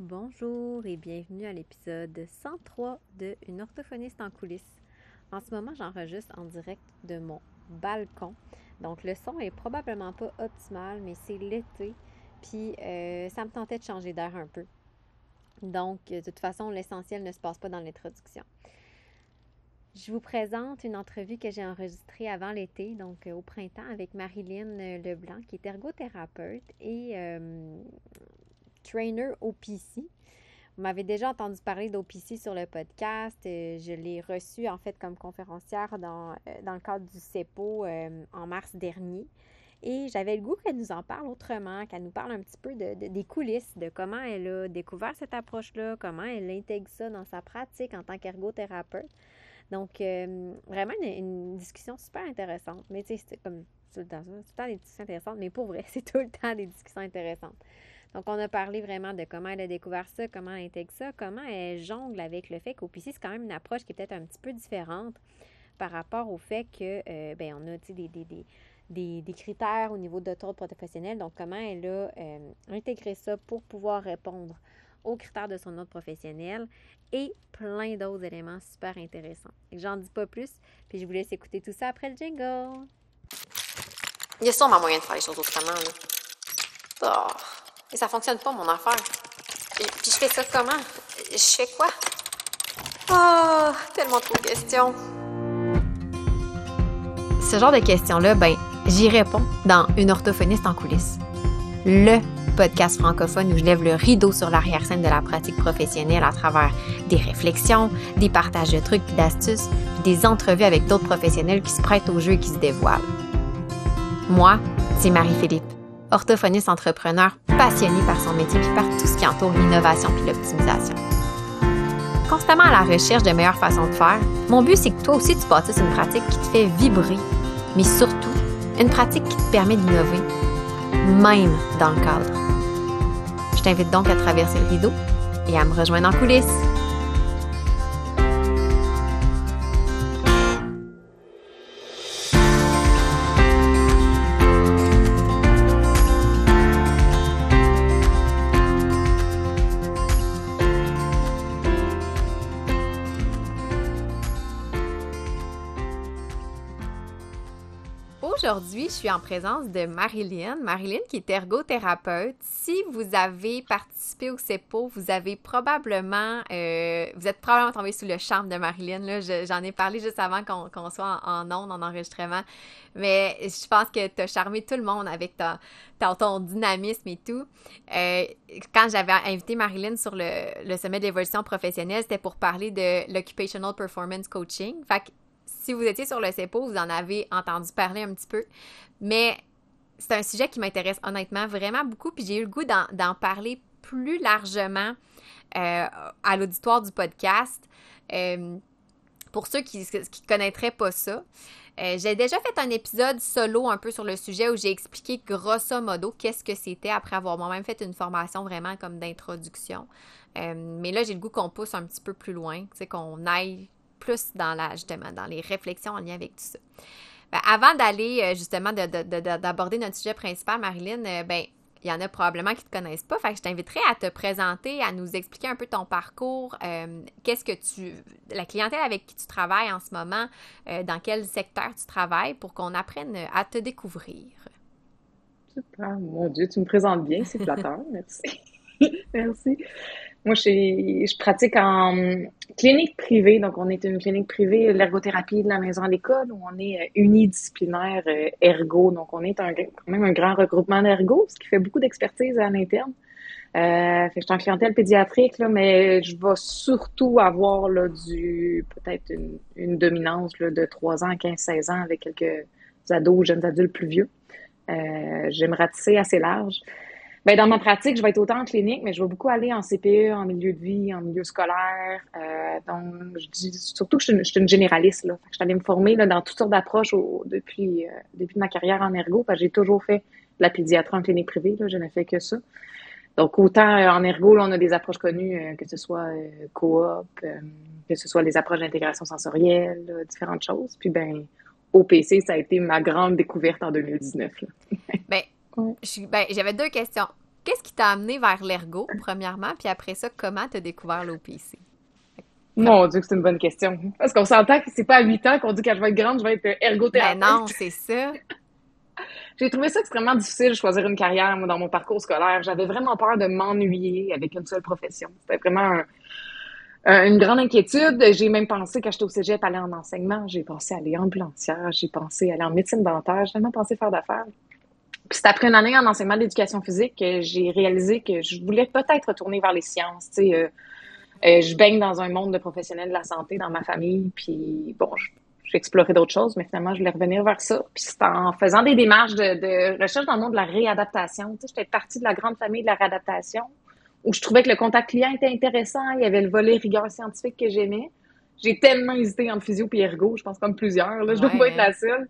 Bonjour et bienvenue à l'épisode 103 de Une orthophoniste en coulisses. En ce moment, j'enregistre en direct de mon balcon. Donc, le son est probablement pas optimal, mais c'est l'été. Puis, euh, ça me tentait de changer d'air un peu. Donc, de toute façon, l'essentiel ne se passe pas dans l'introduction. Je vous présente une entrevue que j'ai enregistrée avant l'été, donc euh, au printemps, avec Marilyn Leblanc, qui est ergothérapeute et euh, trainer OPC. Vous m'avez déjà entendu parler d'OPC sur le podcast. Euh, je l'ai reçu en fait comme conférencière dans, dans le cadre du CEPO en mars dernier. Et j'avais le goût qu'elle nous en parle autrement, qu'elle nous parle un petit peu de, des coulisses, de comment elle a découvert cette approche-là, comment elle intègre ça dans sa pratique en tant qu'ergothérapeute. Donc, euh, vraiment une, discussion super intéressante. Mais tu sais, c'est comme tout le temps, tout le temps des discussions intéressantes, mais pour vrai, c'est tout le temps des discussions intéressantes. Donc, on a parlé vraiment de comment elle a découvert ça, comment elle intègre ça, comment elle jongle avec le fait qu'OPC, c'est quand même une approche qui est peut-être un petit peu différente par rapport au fait que, euh, ben, on a, des, des, des, des, critères au niveau d'autres professionnels. Donc, comment elle a euh, intégré ça pour pouvoir répondre aux critères de son autre professionnel et plein d'autres éléments super intéressants. J'en dis pas plus, puis je vous laisse écouter tout ça après le jingle. Il y a sûrement moyen de faire les choses autrement. Oh, et ça fonctionne pas, mon affaire. Et puis je fais ça comment? Je fais quoi? Oh, tellement trop de questions. Ce genre de questions-là, ben, j'y réponds dans Une orthophoniste en coulisses. Le podcast francophone où je lève le rideau sur l'arrière-scène de la pratique professionnelle à travers des réflexions, des partages de trucs et d'astuces, des entrevues avec d'autres professionnels qui se prêtent au jeu et qui se dévoilent. Moi, c'est Marie-Philippe, orthophoniste entrepreneur passionnée par son métier puis par tout ce qui entoure l'innovation puis l'optimisation. Constamment à la recherche de meilleures façons de faire, mon but c'est que toi aussi tu bâtisses une pratique qui te fait vibrer, mais surtout une pratique qui te permet d'innover même dans le cadre. Je t'invite donc à traverser le rideau et à me rejoindre en coulisses. Aujourd'hui, je suis en présence de Marilyn. Marilyn qui est ergothérapeute. Si vous avez participé au CEPO, vous avez probablement, euh, vous êtes probablement tombé sous le charme de Marilyn. J'en ai parlé juste avant qu'on soit en, ondes, en enregistrement. Mais je pense que tu as charmé tout le monde avec ton dynamisme et tout. Euh, quand j'avais invité Marilyn sur le, le sommet d'évolution professionnelle, c'était pour parler de l'occupational performance coaching. Si vous étiez sur le CEPO, vous en avez entendu parler un petit peu. Mais c'est un sujet qui m'intéresse honnêtement vraiment beaucoup. Puis j'ai eu le goût d'en parler plus largement euh, à l'auditoire du podcast. Euh, pour ceux qui ne connaîtraient pas ça, euh, j'ai déjà fait un épisode solo un peu sur le sujet où j'ai expliqué grosso modo qu'est-ce que c'était après avoir moi-même fait une formation vraiment comme d'introduction. mais là, j'ai le goût qu'on pousse un petit peu plus loin, qu'on aille plus dans la, justement, dans les réflexions en lien avec tout ça. Ben, avant d'aller euh, justement d'aborder notre sujet principal, Marilyn, euh, ben, il y en a probablement qui ne te connaissent pas. Je t'inviterai à te présenter, à nous expliquer un peu ton parcours, euh, qu'est-ce que tu. la clientèle avec qui tu travailles en ce moment, dans quel secteur tu travailles pour qu'on apprenne à te découvrir. Super, mon Dieu, tu me présentes bien, c'est flatteur, merci. merci. Moi, je, je pratique en clinique privée. Donc, on est une clinique privée, l'ergothérapie de la maison à l'école, où on est euh, unidisciplinaire euh, ergo. Donc, on est un, quand même un grand regroupement d'ergo, ce qui fait beaucoup d'expertise à l'interne. Euh, fait je suis en clientèle pédiatrique, là, mais je vais surtout avoir là, du peut-être une, une, dominance là, de 3 ans, 15, 16 ans avec quelques ados, jeunes adultes plus vieux. Euh, J'aime ratisser assez large. Ben, dans ma pratique, je vais être autant en clinique, mais je vais beaucoup aller en CPE, en milieu de vie, en milieu scolaire. Euh, donc, je dis surtout que je suis une, généraliste. Là. je suis allée me former là, dans toutes sortes d'approches depuis, euh, depuis ma carrière en ergo. J'ai toujours fait la pédiatrie en clinique privée. Là, je n'ai fait que ça. Donc, autant euh, en ergo, là, on a des approches connues, euh, que ce soit coop, que ce soit les approches d'intégration sensorielle, différentes choses. Puis, ben, OPC, ça a été ma grande découverte en 2019. ben, ben, j'avais deux questions. qu'est-ce qui t'a amené vers l'ergo, premièrement, puis après ça, comment t'as découvert l'OPC? Mon Dieu, c'est une bonne question. Parce qu'on s'entend que c'est pas à 8 ans qu'on dit quand je vais être grande, je vais être ergothérapeute. Ben non, c'est ça. J'ai trouvé ça extrêmement difficile de choisir une carrière moi, dans mon parcours scolaire. J'avais vraiment peur de m'ennuyer avec une seule profession. C'était vraiment une grande inquiétude. J'ai même pensé, quand j'étais au cégep, aller en enseignement. J'ai pensé aller ambulancière. J'ai pensé aller en médecine dentaire. J'ai tellement pensé faire d'affaires. Puis c'est après une année en enseignement d'éducation physique que j'ai réalisé que je voulais peut-être retourner vers les sciences. Tu sais, euh, euh, je baigne dans un monde de professionnels de la santé dans ma famille, puis bon, j'ai exploré d'autres choses, mais finalement, je voulais revenir vers ça. Puis c'est en faisant des démarches de, recherche dans le monde de la réadaptation. Tu sais, j'étais partie de la grande famille de la réadaptation, où je trouvais que le contact client était intéressant, il y avait le volet rigueur scientifique que j'aimais. J'ai tellement hésité entre physio et ergo, je pense comme plusieurs, là, je dois pas être la seule.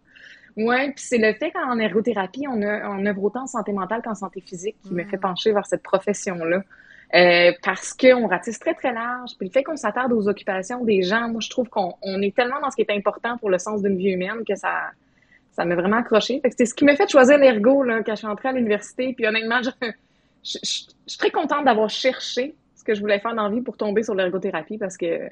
Oui, puis c'est le fait qu'en ergothérapie, on, a, on œuvre autant en santé mentale qu'en santé physique qui me mm. fait pencher vers cette profession-là. Euh, parce qu'on ratisse très, très large. Puis le fait qu'on s'attarde aux occupations des gens, moi, je trouve qu'on est tellement dans ce qui est important pour le sens d'une vie humaine que ça ça m'a vraiment accroché. c'est ce qui m'a fait choisir l'ergo là, quand je suis entrée à l'université. Puis honnêtement, je, je, suis très contente d'avoir cherché ce que je voulais faire dans la vie pour tomber sur l'ergothérapie parce que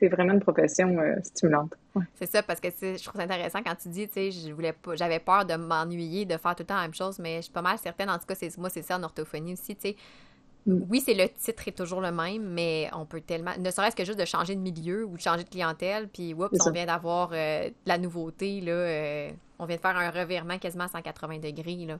c'est vraiment une profession euh, stimulante. C'est ça, parce que je trouve ça intéressant quand tu dis, tu sais, je voulais pas, j'avais peur de m'ennuyer, de faire tout le temps la même chose, mais je suis pas mal certaine, en tout cas, moi, c'est ça en orthophonie aussi, tu sais, Mm. Oui, c'est le titre est toujours le même, mais on peut tellement. Ne serait-ce que juste de changer de milieu ou de changer de clientèle, puis oups, on vient d'avoir euh, de la nouveauté, là. Euh, on vient de faire un revirement quasiment à 180 degrés, là.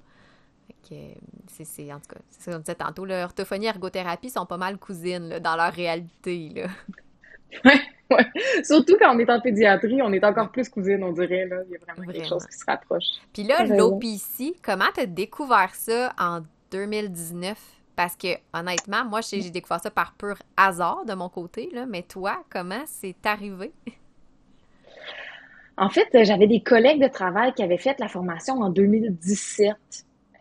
c'est, en tout cas, c'est ce qu'on disait tantôt, l'orthophonie et ergothérapie sont pas mal cousines dans leur réalité, là. Ouais, ouais. Surtout quand on est en pédiatrie, on est encore plus cousines, on dirait, là. Il y a vraiment, quelque chose qui se rapproche. Puis là, l'OPC, comment tu as découvert ça en 2019? Parce que, honnêtement, moi, j'ai découvert ça par pur hasard de mon côté, là, mais toi, comment c'est arrivé? En fait, j'avais des collègues de travail qui avaient fait la formation en 2017,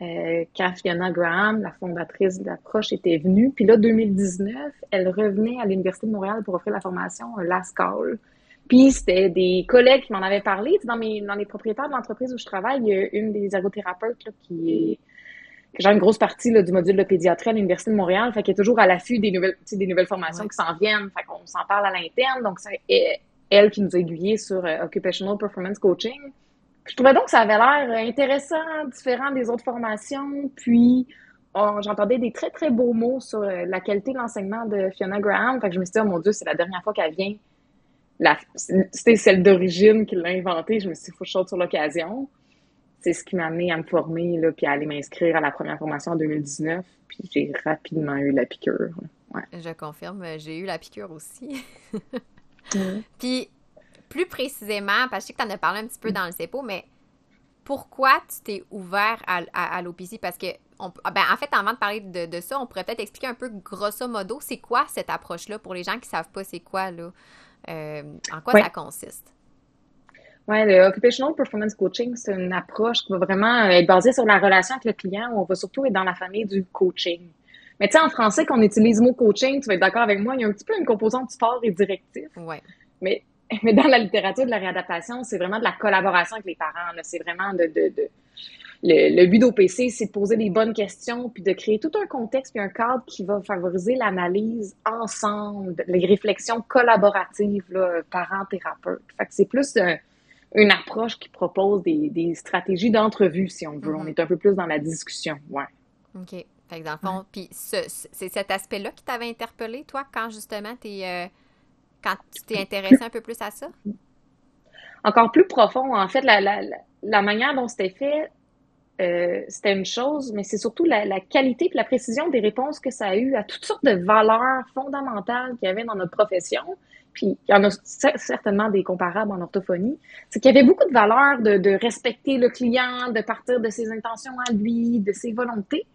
euh, quand Fiona Graham, la fondatrice d'Approche, était venue. Puis là, 2019, elle revenait à l'Université de Montréal pour offrir la formation un Last Call. Puis c'était des collègues qui m'en avaient parlé. Dans, mes, dans les propriétaires de l'entreprise où je travaille, il y a une des ergothérapeutes qui est j'ai une grosse partie là, du module de pédiatrie à l'Université de Montréal, fait qu'elle est toujours à l'affût des nouvelles, des nouvelles formations qui s'en viennent, fait qu'on s'en parle à l'interne, donc c'est elle qui nous a aiguillés sur euh, Occupational Performance Coaching. Je trouvais donc que ça avait l'air intéressant, différent des autres formations, puis j'entendais des très, très beaux mots sur euh, la qualité de l'enseignement de Fiona Graham, fait que je me suis dit, oh mon Dieu, c'est la dernière fois qu'elle vient. C'était celle d'origine qui l'a inventée, je me suis dit, faut que je sur l'occasion c'est ce qui m'a amené à me former, là, puis à aller m'inscrire à la première formation en 2019. Puis j'ai rapidement eu la piqûre. Je confirme, j'ai eu la piqûre aussi. Puis, plus précisément, parce que je sais que tu en as parlé un petit peu dans le CEPO, mais pourquoi tu t'es ouvert à, à, l'OPC? Parce que, on, ah, ben, en fait, avant de parler de, ça, on pourrait peut-être expliquer un peu grosso modo, c'est quoi cette approche-là pour les gens qui ne savent pas c'est quoi, là? Euh, en quoi ça consiste? Oui, le Occupational Performance Coaching, c'est une approche qui va vraiment être basée sur la relation avec le client où on va surtout être dans la famille du coaching. Mais tu sais, en français, quand on utilise le mot coaching, tu vas être d'accord avec moi, il y a un petit peu une composante sport et directif. Ouais. Mais, mais dans la littérature de la réadaptation, c'est vraiment de la collaboration avec les parents. C'est vraiment de, de, de le, le, but d'OPC, c'est de poser les bonnes questions, puis de créer tout un contexte, puis un cadre qui va favoriser l'analyse ensemble, les réflexions collaboratives, parents-thérapeutes. Fait que c'est plus une approche qui propose des, stratégies d'entrevue, si on veut. On mhm. est un peu plus dans la discussion, ouais. OK. Fait que dans le fond, puis c'est cet aspect-là qui t'avait interpellé, toi, quand justement es, euh, quand tu t'es intéressé un peu plus à ça? Encore plus profond. En fait, la, manière dont c'était fait, euh, c'était une chose, mais c'est surtout la, qualité et la précision des réponses que ça a eu à toutes sortes de valeurs fondamentales qu'il y avait dans notre profession, puis il y en a certainement des comparables en orthophonie, c'est qu'il y avait beaucoup de valeurs de, respecter le client, de partir de ses intentions à lui, de ses volontés.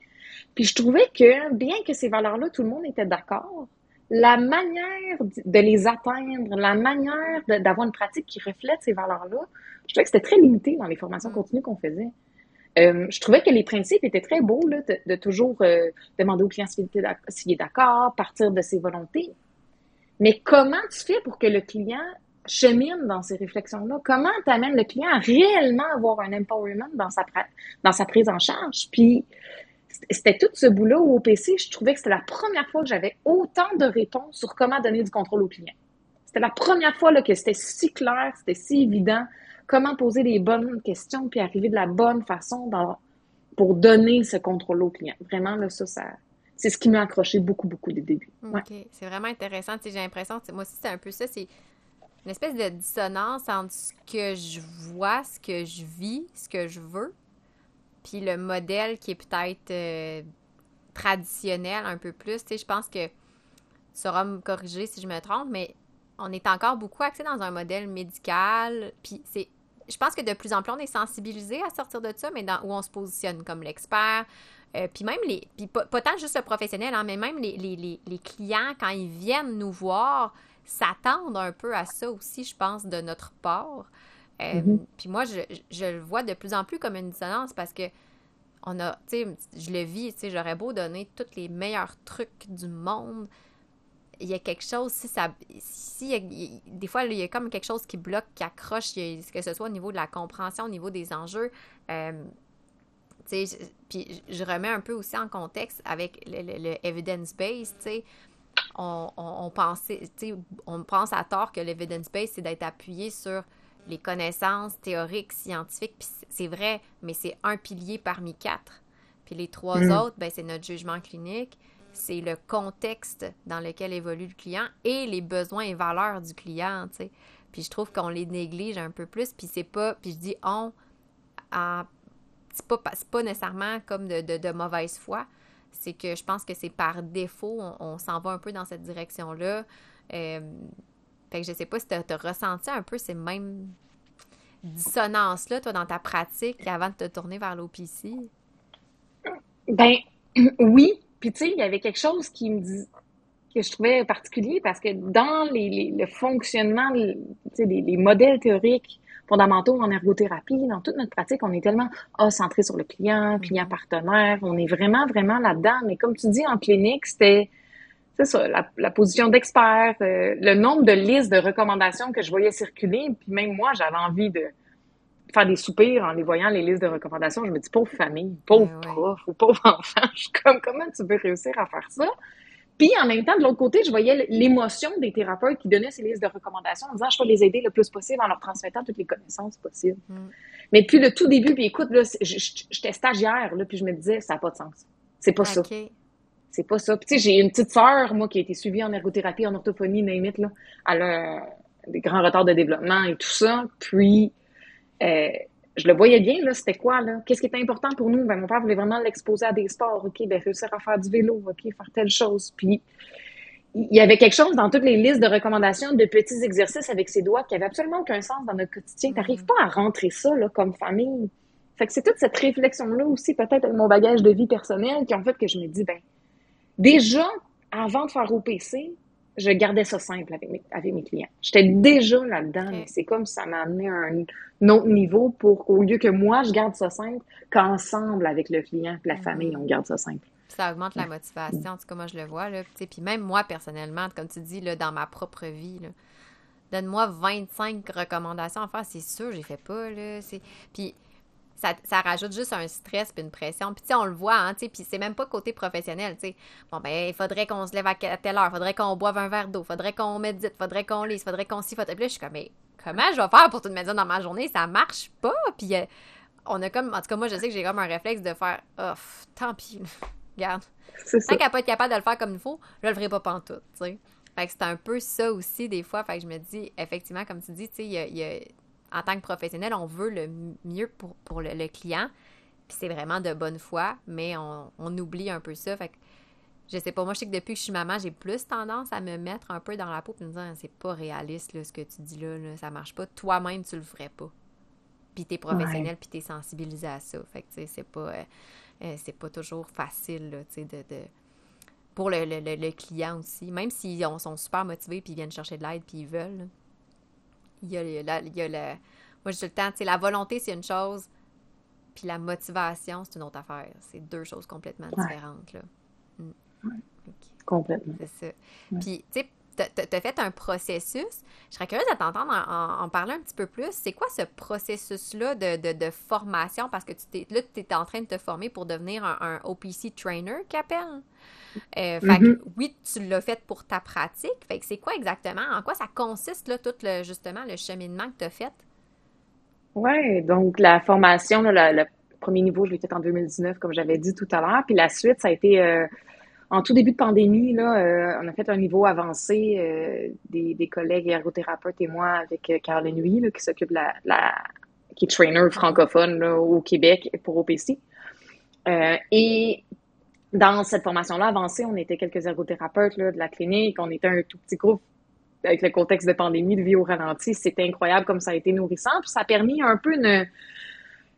Puis je trouvais que, bien que ces valeurs-là, tout le monde était d'accord, la manière de les atteindre, la manière d'avoir une pratique qui reflète ces valeurs-là, je trouvais que c'était très limité dans les formations mm. continues qu'on faisait. Euh, je trouvais que les principes étaient très beaux, là, de, toujours euh, demander au client s'il est d'accord, partir de ses volontés. Mais comment tu fais pour que le client chemine dans ces réflexions-là? Comment tu amènes le client à réellement avoir un empowerment dans sa, dans sa prise en charge? Puis, c'était tout ce boulot au PC, je trouvais que c'était la première fois que j'avais autant de réponses sur comment donner du contrôle au client. C'était la première fois que c'était si clair, c'était si évident, comment poser les bonnes questions, puis arriver de la bonne façon pour donner ce contrôle au client. Vraiment, là, ça, c'est ce qui m'a accroché beaucoup, beaucoup des débuts. OK. C'est vraiment intéressant. J'ai l'impression, moi aussi, c'est un peu ça. C'est une espèce de dissonance entre ce que je vois, ce que je vis, ce que je veux, puis le modèle qui est peut-être euh, traditionnel un peu plus. Tu sais, je pense que tu sauras me corriger si je me trompe, mais on est encore beaucoup axé dans un modèle médical. Puis c'est, je pense que de plus en plus on est sensibilisé à sortir de ça, mais dans, où on se positionne comme l'expert. Euh, puis même les, puis pas, tant juste le professionnel, hein, mais même les, les, les, clients quand ils viennent nous voir s'attendent un peu à ça aussi, je pense, de notre part. Euh, mm-hmm. Puis moi, je, je, le vois de plus en plus comme une dissonance parce que on a, tu sais, je le vis, tu sais, j'aurais beau donner tous les meilleurs trucs du monde. Il y a quelque chose, si ça. Si, des fois, il y a comme quelque chose qui bloque, qui accroche, que ce soit au niveau de la compréhension, au niveau des enjeux. Euh, tu sais, puis je remets un peu aussi en contexte avec le, le, evidence-based, tu sais. On, on, pensait, on pense à tort que l'evidence-based, c'est d'être appuyé sur les connaissances théoriques, scientifiques, puis c'est vrai, mais c'est un pilier parmi quatre. Puis les trois mm. autres, ben, c'est notre jugement clinique, c'est le contexte dans lequel évolue le client et les besoins et valeurs du client, tu sais. Puis je trouve qu'on les néglige un peu plus, puis c'est pas, puis je dis on, c'est pas, pas nécessairement comme de, de, mauvaise foi, c'est que je pense que c'est par défaut, on, s'en va un peu dans cette direction-là. Euh, fait que je sais pas si tu as, ressenti un peu ces mêmes dissonances-là, toi, dans ta pratique avant de te tourner vers l'OPC. Ben, oui. Puis, tu sais, il y avait quelque chose qui me dit que je trouvais particulier parce que dans les, le fonctionnement, les, les, modèles théoriques fondamentaux en ergothérapie, dans toute notre pratique, on est tellement ah, centré sur le client, client mm-hmm. partenaire, on est vraiment, vraiment là-dedans. Mais comme tu dis, en clinique, c'était c'est ça, la, position d'expert, euh, le nombre de listes de recommandations que je voyais circuler, puis même moi, j'avais envie de faire des soupirs en les voyant, les listes de recommandations. Je me dis, pauvre famille, pauvre eh prof ou pauvre enfant, je suis comme, comment tu peux réussir à faire ça? Puis en même temps, de l'autre côté, je voyais l'émotion des thérapeutes qui donnaient ces listes de recommandations en disant, je vais les aider le plus possible en leur transmettant toutes les connaissances possibles. Mm. Mais depuis le tout début, puis écoute, là, j'étais stagiaire, là, puis je me disais, ça n'a pas de sens. C'est pas ça c'est pas ça. tu sais, j'ai une petite sœur, moi, qui a été suivie en ergothérapie, en orthophonie, name là. Elle a des grands retards de développement et tout ça. Puis, euh, je le voyais bien, là, c'était quoi, là? Qu'est-ce qui était important pour nous? Ben, mon père voulait vraiment l'exposer à des sports. OK, ben, réussir à faire du vélo, OK, faire telle chose. Puis, il y avait quelque chose dans toutes les listes de recommandations de petits exercices avec ses doigts qui avait absolument aucun sens dans notre quotidien. Tu n'arrives pas à rentrer ça, là, comme famille. Fait que c'est toute cette réflexion-là aussi, peut-être avec mon bagage de vie personnelle, qui ont fait que je me dis, ben, Déjà, avant de faire OPC, je gardais ça simple avec mes, avec mes clients. J'étais déjà là-dedans. C'est comme ça m'a amené à un, autre niveau pour qu'au lieu que moi, je garde ça simple, qu'ensemble, avec le client et la mm-hmm. famille, on garde ça simple. Ça augmente la motivation, en tout cas, moi, je le vois. Là. Puis même moi, personnellement, comme tu dis, là, dans ma propre vie, donne-moi 25 recommandations à faire, c'est sûr, j'ai fait pas. Là. Puis ça, rajoute juste un stress puis une pression. Puis, tu sais, on le voit, hein, tu sais, puis c'est même pas côté professionnel, tu sais. Bon, ben, il faudrait qu'on se lève à telle heure, il faudrait qu'on boive un verre d'eau, faudrait qu'on médite, faudrait qu'on lise, faudrait qu'on s'y faudrait... Puis là, je suis comme, mais comment je vais faire pour tout mettre ça dans ma journée? Ça marche pas. Puis, euh, on a comme, en tout cas, moi, je sais que j'ai comme un réflexe de faire, oh, tant pis, regarde. Tant qu'elle pas être capable de le faire comme il faut, je le ferai pas pantoute, tu sais. Fait que c'est un peu ça aussi, des fois. Fait que je me dis, effectivement, comme tu dis, tu sais, il y a en tant que professionnel, on veut le mieux pour, le, client. Puis c'est vraiment de bonne foi, mais on, oublie un peu ça. Fait que, je sais pas, moi, je sais que depuis que je suis maman, j'ai plus tendance à me mettre un peu dans la peau et me dire, c'est pas réaliste, là, ce que tu dis là, là ça marche pas. Toi-même, tu le ferais pas. Puis t'es professionnel, puis t'es sensibilisé à ça. Fait que, tu sais, c'est pas, euh, euh, c'est pas toujours facile, là, tu sais, de, pour le, client aussi. Même s'ils sont super motivés, puis ils viennent chercher de l'aide, puis ils veulent, il y a, la, il y a le, moi, je le temps, tu sais, la volonté, c'est une chose, puis la motivation, c'est une autre affaire. C'est deux choses complètement différentes, là. Mm. Complètement. C'est ça. Puis, tu sais, tu as fait un processus. Je serais curieuse de t'entendre en, parler un petit peu plus. C'est quoi ce processus-là de, formation? Parce que tu là, tu es en train de te former pour devenir un, OPC trainer, qu'appelle? Euh, fait que, mm-hmm. oui, tu l'as fait pour ta pratique. Fait que c'est quoi exactement? En quoi ça consiste, là, tout le, justement, le cheminement que tu as fait? Oui, donc la formation, le premier niveau, je l'ai fait en 2019, comme j'avais dit tout à l'heure. Puis la suite, ça a été euh, en tout début de pandémie, là, euh, on a fait un niveau avancé euh, des, collègues ergothérapeutes et moi avec Caroline Huy, qui s'occupe de la, qui est trainer francophone au Québec pour OPC. et dans cette formation-là avancée, on était quelques ergothérapeutes de la clinique, on était un tout petit groupe avec le contexte de pandémie, de vie au ralenti, c'était incroyable comme ça a été nourrissant. Puis ça a permis un peu une,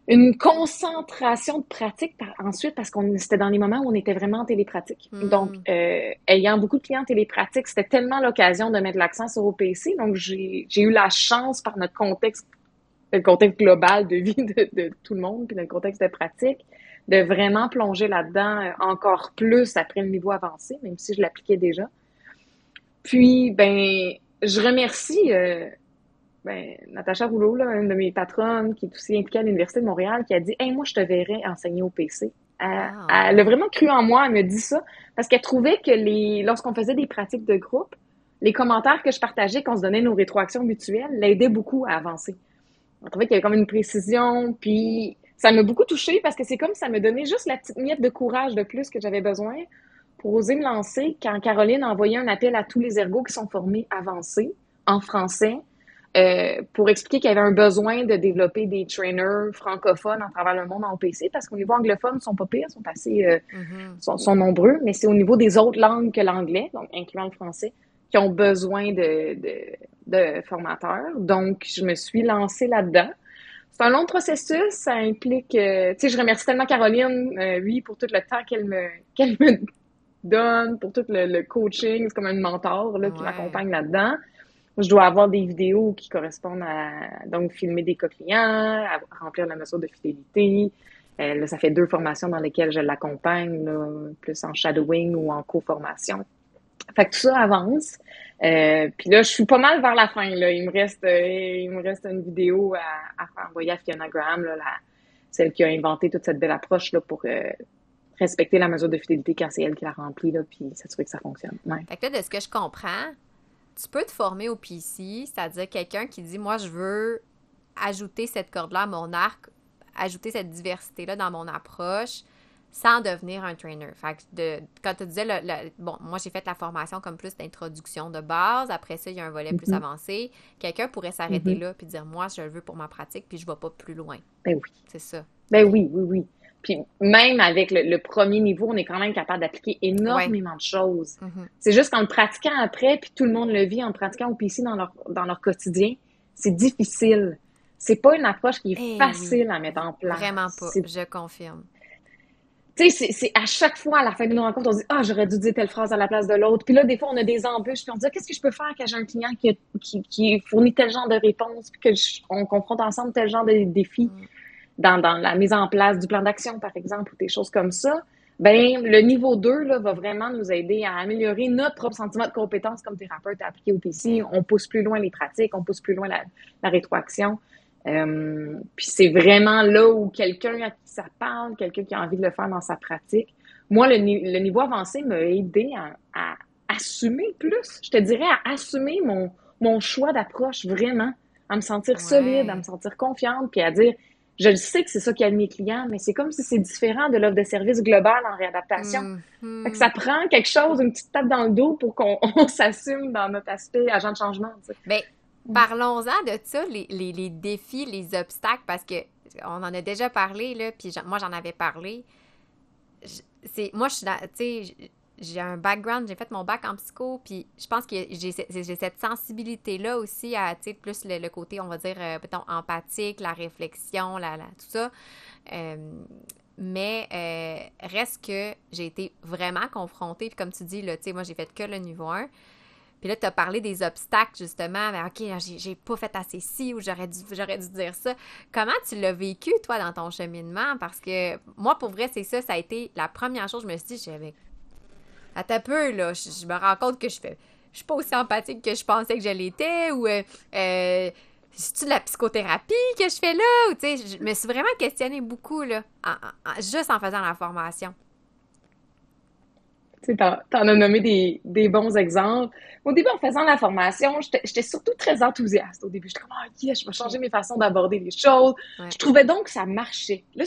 une concentration de pratique ensuite parce qu'on c'était dans les moments où on était vraiment en télépratique. Hmm. Donc, euh, ayant beaucoup de clients en télépratique, c'était tellement l'occasion de mettre l'accent sur OPC. Donc, j'ai eu la chance par notre contexte, le contexte global de vie de, de tout le monde, puis le contexte de pratique, de vraiment plonger là-dedans euh, encore plus après le niveau avancé, même si je l'appliquais déjà. Puis, ben, je remercie euh, ben, Natacha Rouleau, là, une de mes patronnes, qui est aussi impliquée à l'Université de Montréal, qui a dit Hey, moi, je te verrais enseigner au PC. Ah. Elle, a vraiment cru en moi, elle me dit ça, parce qu'elle trouvait que les lorsqu'on faisait des pratiques de groupe, les commentaires que je partageais, qu'on se donnait nos rétroactions mutuelles, l'aidaient beaucoup à avancer. On trouvait qu'il y avait comme une précision, puis ça m'a beaucoup touchée parce que c'est comme ça me donnait juste la petite miette de courage de plus que j'avais besoin pour oser me lancer quand Caroline a envoyé un appel à tous les ergots qui sont formés avancés en français euh, pour expliquer qu'il y avait un besoin de développer des trainers francophones à travers le monde en OPC parce qu'au niveau anglophone, ils sont pas pires, sont assez euh, mm-hmm. sont, nombreux, mais c'est au niveau des autres langues que l'anglais, donc incluant le français, qui ont besoin de, de, de formateurs. Donc, je me suis lancée là-dedans. C'est un long processus, ça implique, euh, tu sais, je remercie tellement Caroline, oui, pour tout le temps qu'elle me, qu'elle me donne, pour tout le, coaching, c'est comme un mentor là, qui m'accompagne là-dedans. Je dois avoir des vidéos qui correspondent à donc filmer des cas clients, à remplir la mesure de fidélité. Euh, là, ça fait deux formations dans lesquelles je l'accompagne, plus en shadowing ou en co-formation. Fait que tout ça avance. Euh, puis là, je suis pas mal vers la fin. Là. Il me reste, euh, il me reste une vidéo à, faire envoyer à Fiona Graham, là, celle qui a inventé toute cette belle approche là, pour euh, respecter la mesure de fidélité quand c'est elle qui l'a remplie, là, puis s'assurer que ça fonctionne. Ouais. Fait que là, de ce que je comprends, tu peux te former au PC, c'est-à-dire quelqu'un qui dit Moi, je veux ajouter cette corde-là à mon arc, ajouter cette diversité-là dans mon approche sans devenir un trainer. Fait que de, quand tu disais, le, bon, moi j'ai fait la formation comme plus d'introduction de base, après ça, il y a un volet plus mm-hmm. avancé. Quelqu'un pourrait s'arrêter mm-hmm. là puis dire, moi, je le veux pour ma pratique, puis je ne vais pas plus loin. Ben oui. C'est ça. Ben oui, oui, oui. Puis même avec le, premier niveau, on est quand même capable d'appliquer énormément de choses. Mm-hmm. C'est juste qu'en le pratiquant après, puis tout le monde le vit en le pratiquant au PC dans leur, dans leur quotidien, c'est difficile. C'est pas une approche qui est eh facile à mettre en place. Vraiment pas, je confirme. Tu sais, c'est à chaque fois à la fin de nos rencontres, on se dit Ah, j'aurais dû dire telle phrase à la place de l'autre. Puis là, des fois, on a des embûches, puis on se dit ah, Qu'est-ce que je peux faire quand j'ai un client qui, qui, qui, fournit tel genre de réponse, puis qu'on confronte ensemble tel genre de défis. Mm dans, dans la mise en place du plan d'action, par exemple, ou des choses comme ça, ben le niveau 2 là, va vraiment nous aider à améliorer notre propre sentiment de compétence comme thérapeute à appliquer au PC. On pousse plus loin les pratiques, on pousse plus loin la, la rétroaction. Euh, puis c'est vraiment là où quelqu'un à qui ça parle, quelqu'un qui a envie de le faire dans sa pratique. Moi, le, le niveau avancé m'a aidé à, à, assumer plus. Je te dirais à assumer mon, mon choix d'approche vraiment, à me sentir solide, à me sentir confiante, puis à dire je le sais que c'est ça qui aide mes clients, mais c'est comme si c'est différent de l'offre de service globale en réadaptation. Mm-hmm. ça prend quelque chose, une petite tape dans le dos pour qu'on s'assume dans notre aspect agent de changement. Mais ben, parlons-en de ça, les, défis, les obstacles, parce que on en a déjà parlé, là, puis moi j'en avais parlé. Moi, je suis sais, j'ai un background, j'ai fait mon bac en psycho, puis je pense que j'ai cette sensibilité-là aussi à, tu sais, plus le, côté, on va dire, euh, empathique, la réflexion, la, tout ça. Euh, mais euh, reste que j'ai été vraiment confrontée, puis comme tu dis, là, tu sais, moi, j'ai fait que le niveau 1. Puis là, tu as parlé des obstacles, justement. Mais OK, j'ai pas fait assez ci ou j'aurais dû, dû dire ça. Comment tu l'as vécu, toi, dans ton cheminement? Parce que moi, pour vrai, c'est ça, ça a été la première chose. Je me suis dit, j'avais à ta peu, là, je, me rends compte que je fais je suis pas aussi empathique que je pensais que je l'étais ou euh, euh, c'est-tu de la psychothérapie que je fais là? Ou, je me suis vraiment questionnée beaucoup, là, juste en faisant la formation. Tu sais, t'en as nommé des, des, bons exemples. Au début, en faisant la formation, j'étais surtout très enthousiaste. Au début, j'étais comme, ah, yes, je vais changer mes façons d'aborder les choses. Je trouvais donc que ça marchait. Là,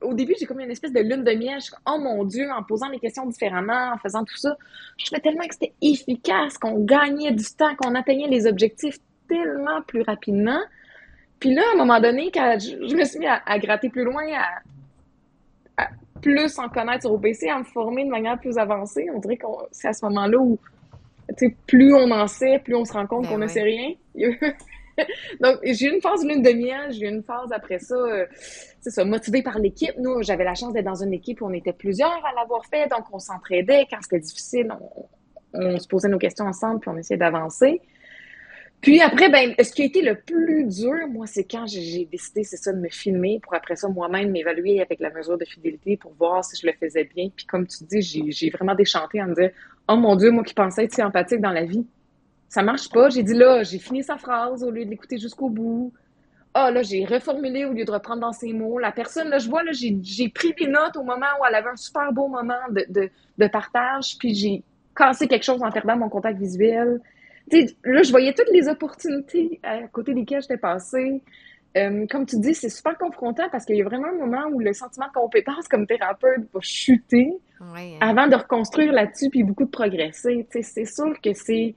au début, j'ai comme une espèce de lune de miel. Je suis oh mon Dieu, en posant les questions différemment, en faisant tout ça, je trouvais tellement que c'était efficace, qu'on gagnait du temps, qu'on atteignait les objectifs tellement plus rapidement. Puis là, à un moment donné, quand je, me suis mis à, gratter plus loin, à, plus en connaître sur OPC, à me former de manière plus avancée, on dirait que c'est à ce moment-là où, tu sais, plus on en sait, plus on se rend compte ben qu'on ne sait rien. Donc, j'ai eu une phase lune de miel, j'ai eu une phase après ça, euh, c'est ça, motivée par l'équipe. Nous, j'avais la chance d'être dans une équipe où on était plusieurs à l'avoir fait, donc on s'entraidait. Quand c'était difficile, on, on, se posait nos questions ensemble, puis on essayait d'avancer. Puis après, ben, ce qui a été le plus dur, moi, c'est quand j'ai décidé, c'est ça, de me filmer pour après ça, moi-même, m'évaluer avec la mesure de fidélité pour voir si je le faisais bien. Puis comme tu dis, j'ai vraiment déchanté en me disant, oh mon Dieu, moi qui pensais être si empathique dans la vie, ça marche pas. J'ai dit là, j'ai fini sa phrase au lieu de l'écouter jusqu'au bout. Ah, là, j'ai reformulé au lieu de reprendre dans ses mots. La personne, là, je vois, là, j'ai pris des notes au moment où elle avait un super beau moment de, de, de partage, puis j'ai cassé quelque chose en perdant mon contact visuel là, je voyais toutes les opportunités à côté desquelles j'étais passée. Euh, comme tu dis, c'est super confrontant parce qu'il y a vraiment un moment où le sentiment de compétence comme thérapeute va chuter hein. avant de reconstruire là-dessus puis beaucoup de progresser. C'est sûr que c'est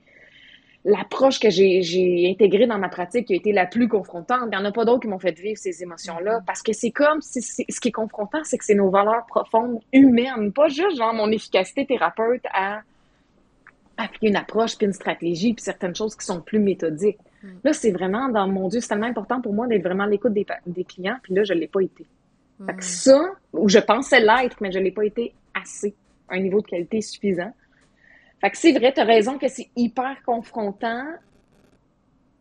l'approche que j'ai intégrée dans ma pratique qui a été la plus confrontante. Il n'y en a pas d'autres qui m'ont fait vivre ces émotions-là mm-hmm. parce que c'est comme, ce qui est confrontant, c'est que c'est nos valeurs profondes humaines, pas juste genre mon efficacité thérapeute à appliquer une approche, puis une stratégie, puis certaines choses qui sont plus méthodiques. Mm. Là, c'est vraiment, dans mon Dieu, c'est tellement important pour moi d'être vraiment à l'écoute des, des, clients, puis là, je ne l'ai pas été. Fait que mm. ça, ou je pensais l'être, mais je ne l'ai pas été assez, à un niveau de qualité suffisant. Fait que c'est vrai, tu as raison que c'est hyper confrontant,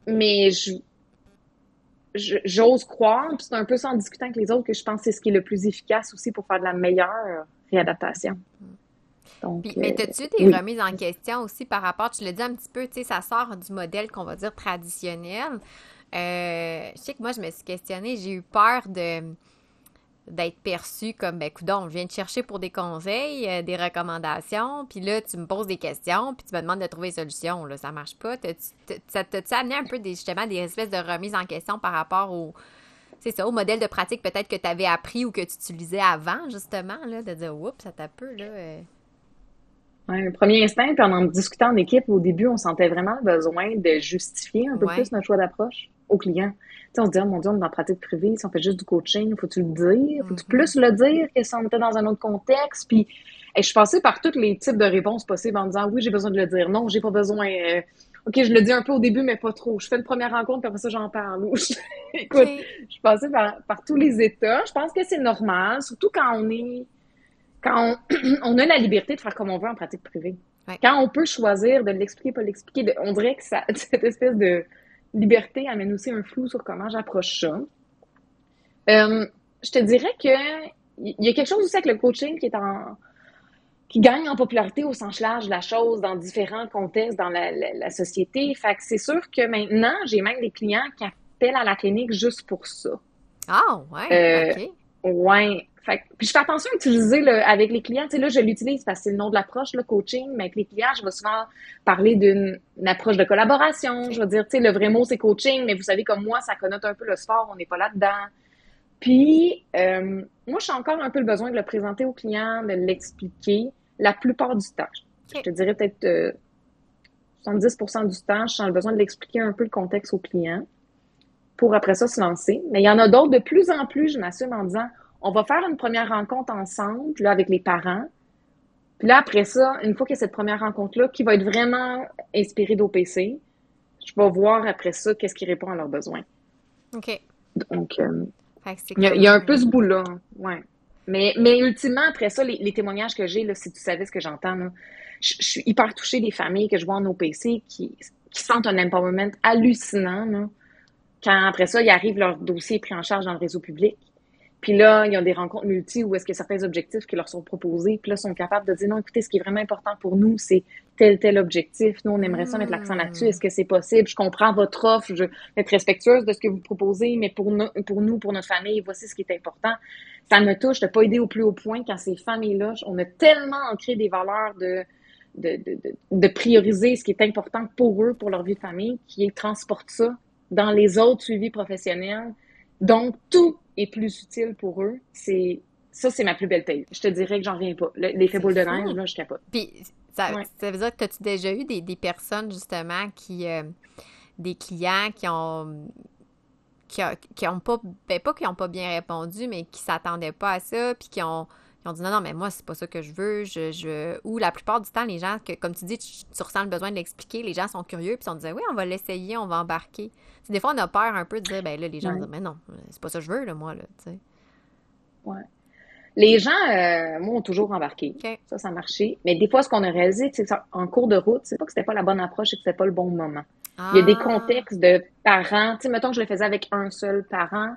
mais je, j'ose croire, puis c'est un peu ça en discutant avec les autres, que je pense que c'est ce qui est le plus efficace aussi pour faire de la meilleure réadaptation. Mm mais euh, as-tu des remises en question aussi par rapport, tu le dis un petit peu, tu sais, ça sort du modèle qu'on va dire traditionnel. Euh, je sais que moi, je me suis questionnée, j'ai eu peur de d'être perçue comme, ben, coudon, je viens te chercher pour des conseils, euh, des recommandations, puis là, tu me poses des questions, puis tu me demandes de trouver des solutions, là, ça marche pas. Ça t'a-tu amené un peu, des, justement, des espèces de remises en question par rapport au, c'est ça, au modèle de pratique peut-être que tu avais appris ou que tu utilisais avant, justement, là, de dire, oups, ça t'a peu, là un premier instinct, puis en discutant en équipe, au début, on sentait vraiment le besoin de justifier un peu plus notre choix d'approche aux clients. Tu sais, on se dit, oh mon Dieu, on est dans la pratique privée, si on fait juste du coaching, faut-tu le dire? Faut-tu mm-hmm. plus le dire que si on était dans un autre contexte? Puis, je suis passée par tous les types de réponses possibles en disant, oui, j'ai besoin de le dire. Non, j'ai pas besoin. Euh, OK, je le dis un peu au début, mais pas trop. Je fais une première rencontre, puis après ça, j'en parle. Écoute, je suis passée par, par tous les états. Je pense que c'est normal, surtout quand on est quand on, a la liberté de faire comme on veut en pratique privée. Quand on peut choisir de l'expliquer, pas l'expliquer, on dirait que ça, cette espèce de liberté amène aussi un flou sur comment j'approche ça. Euh, je te dirais que il y a quelque chose aussi avec le coaching qui est en qui gagne en popularité au sens large de la chose dans différents contextes dans la, société. Fait que c'est sûr que maintenant, j'ai même des clients qui appellent à la clinique juste pour ça. Ah, ouais, euh, OK. Ouais. Puis je fais attention à utiliser le, avec les clients. Tu sais, là, je l'utilise parce que c'est le nom de l'approche, le coaching, mais avec les clients, je vais souvent parler d'une approche de collaboration. Je vais dire, tu sais, le vrai mot, c'est coaching, mais vous savez, comme moi, ça connote un peu le sport, on n'est pas là-dedans. Puis, euh, moi, j'ai encore un peu le besoin de le présenter aux clients, de l'expliquer la plupart du temps. Je te dirais peut-être euh, 70% du temps, je sens le besoin de l'expliquer un peu le contexte aux clients pour après ça se lancer. Mais il y en a d'autres, de plus en plus, je m'assume en disant, on va faire une première rencontre ensemble, là, avec les parents. Puis là, après ça, une fois qu'il y a cette première rencontre-là, qui va être vraiment inspirée d'OPC, je vais voir après ça qu'est-ce qui répond à leurs besoins. OK. Donc, euh, il, y a, un peu ce bout-là, ouais. Mais, mais ultimement, après ça, les, témoignages que j'ai, si tu savais ce que j'entends, je, je, suis hyper touchée des familles que je vois en OPC qui, qui sentent un empowerment hallucinant. Là, quand après ça, ils arrivent, leur dossier pris en charge dans le réseau public. Puis là, ils ont des rencontres multi où est-ce a certains objectifs qui leur sont proposés. Puis là, sont capables de dire non, écoutez, ce qui est vraiment important pour nous, c'est tel, tel objectif. Nous, on aimerait ça mettre l'accent là-dessus. Est-ce que c'est possible? Je comprends votre offre. Je vais être respectueuse de ce que vous proposez, mais pour, nous, pour nous, pour notre famille, voici ce qui est important. Ça me touche de pas aider au plus haut point quand ces familles-là, on a tellement ancré des valeurs de, de, de, de, prioriser ce qui est important pour eux, pour leur vie de famille, qui transportent ça dans les autres suivis professionnels. Donc, tout est plus utile pour eux. C'est ça, c'est ma plus belle paye. Je te dirais que j'en reviens pas. L'effet boule de neige, là, je capote. Puis, ça, ça veut dire que tu as déjà eu des, des, personnes, justement, qui. Euh, des clients qui ont. qui, ont pas. Ben, pas qui ont pas bien répondu, mais qui s'attendaient pas à ça, puis qui ont. Ont dit non, non, mais moi, c'est pas ça que je veux. Je, je... Ou la plupart du temps, les gens, que, comme tu dis, tu, ressens le besoin de l'expliquer, les gens sont curieux, puis on disait oui, on va l'essayer, on va embarquer des fois, on a peur un peu de dire, ben là, les gens disent, mais non, c'est pas ça que je veux, là, moi, là, tu sais. Ouais. Les gens, euh, moi, ont toujours embarqué. Ça, ça a marché. Mais des fois, ce qu'on a réalisé, c'est qu'en cours de route, c'est pas que c'était pas la bonne approche et que c'était pas le bon moment. Il y a des ah. contextes de parents. Tu sais, mettons que je le faisais avec un seul parent.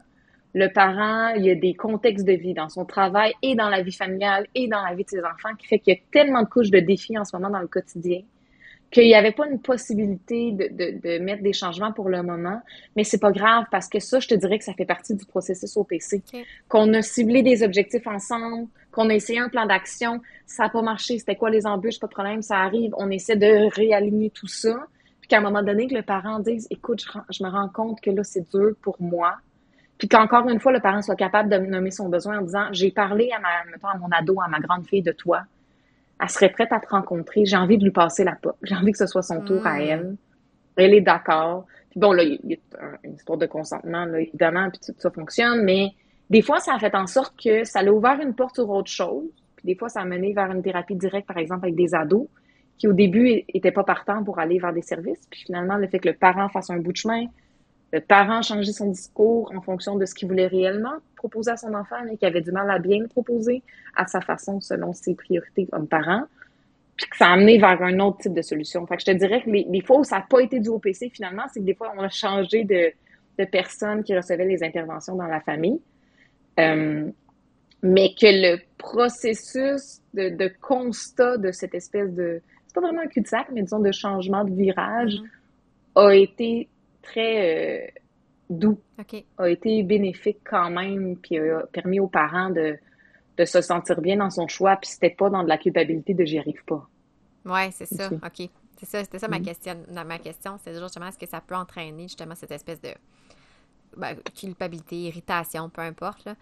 Le parent, il y a des contextes de vie dans son travail et dans la vie familiale et dans la vie de ses enfants qui fait qu'il y a tellement de couches de défis en ce moment dans le quotidien qu'il n'y avait pas une possibilité de, de, de, mettre des changements pour le moment, mais c'est pas grave parce que ça, je te dirais que ça fait partie du processus OPC. Qu'on a ciblé des objectifs ensemble, qu'on a essayé un plan d'action, ça n'a pas marché, c'était quoi les embûches, pas de problème, ça arrive, on essaie de réaligner tout ça, puis qu'à un moment donné, que le parent dise, écoute, je, me rends compte que là, c'est dur pour moi, puis qu'encore une fois, le parent soit capable de nommer son besoin en disant, j'ai parlé à ma, mettons, à mon ado, à ma grande fille de toi, elle serait prête à te rencontrer. J'ai envie de lui passer la porte. J'ai envie que ce soit son tour à hmm. elle. Elle est d'accord. Puis bon, là, il y a une histoire de consentement, là, évidemment, puis tout ça fonctionne, mais des fois, ça a fait en sorte que ça a ouvert une porte sur autre chose. Puis des fois, ça a mené vers une thérapie directe, par exemple, avec des ados qui, au début, étaient pas partants pour aller vers des services. Puis finalement, le fait que le parent fasse un bout de chemin, le parent changer son discours en fonction de ce qu'il voulait réellement proposer à son enfant, mais qui avait du mal à bien le proposer à sa façon, selon ses priorités comme parent, puis que ça a amené vers un autre type de solution. Fait que je te dirais que les, fois où ça n'a pas été du OPC, finalement, c'est que des fois, on a changé de, de personnes qui recevaient les interventions dans la famille. Euh, mais que le processus de, de, constat de cette espèce de... C'est pas vraiment un cul-de-sac, mais disons de changement de virage mm-hmm. a été très euh, doux, a été bénéfique quand même, puis a permis aux parents de, de se sentir bien dans son choix, puis c'était pas dans de la culpabilité de j'y arrive pas. Oui, c'est ça, OK. C'est ça, c'était ça ma mm-hmm. question. Ma question, c'est justement est-ce que ça peut entraîner justement cette espèce de ben, culpabilité, irritation, peu importe. Là.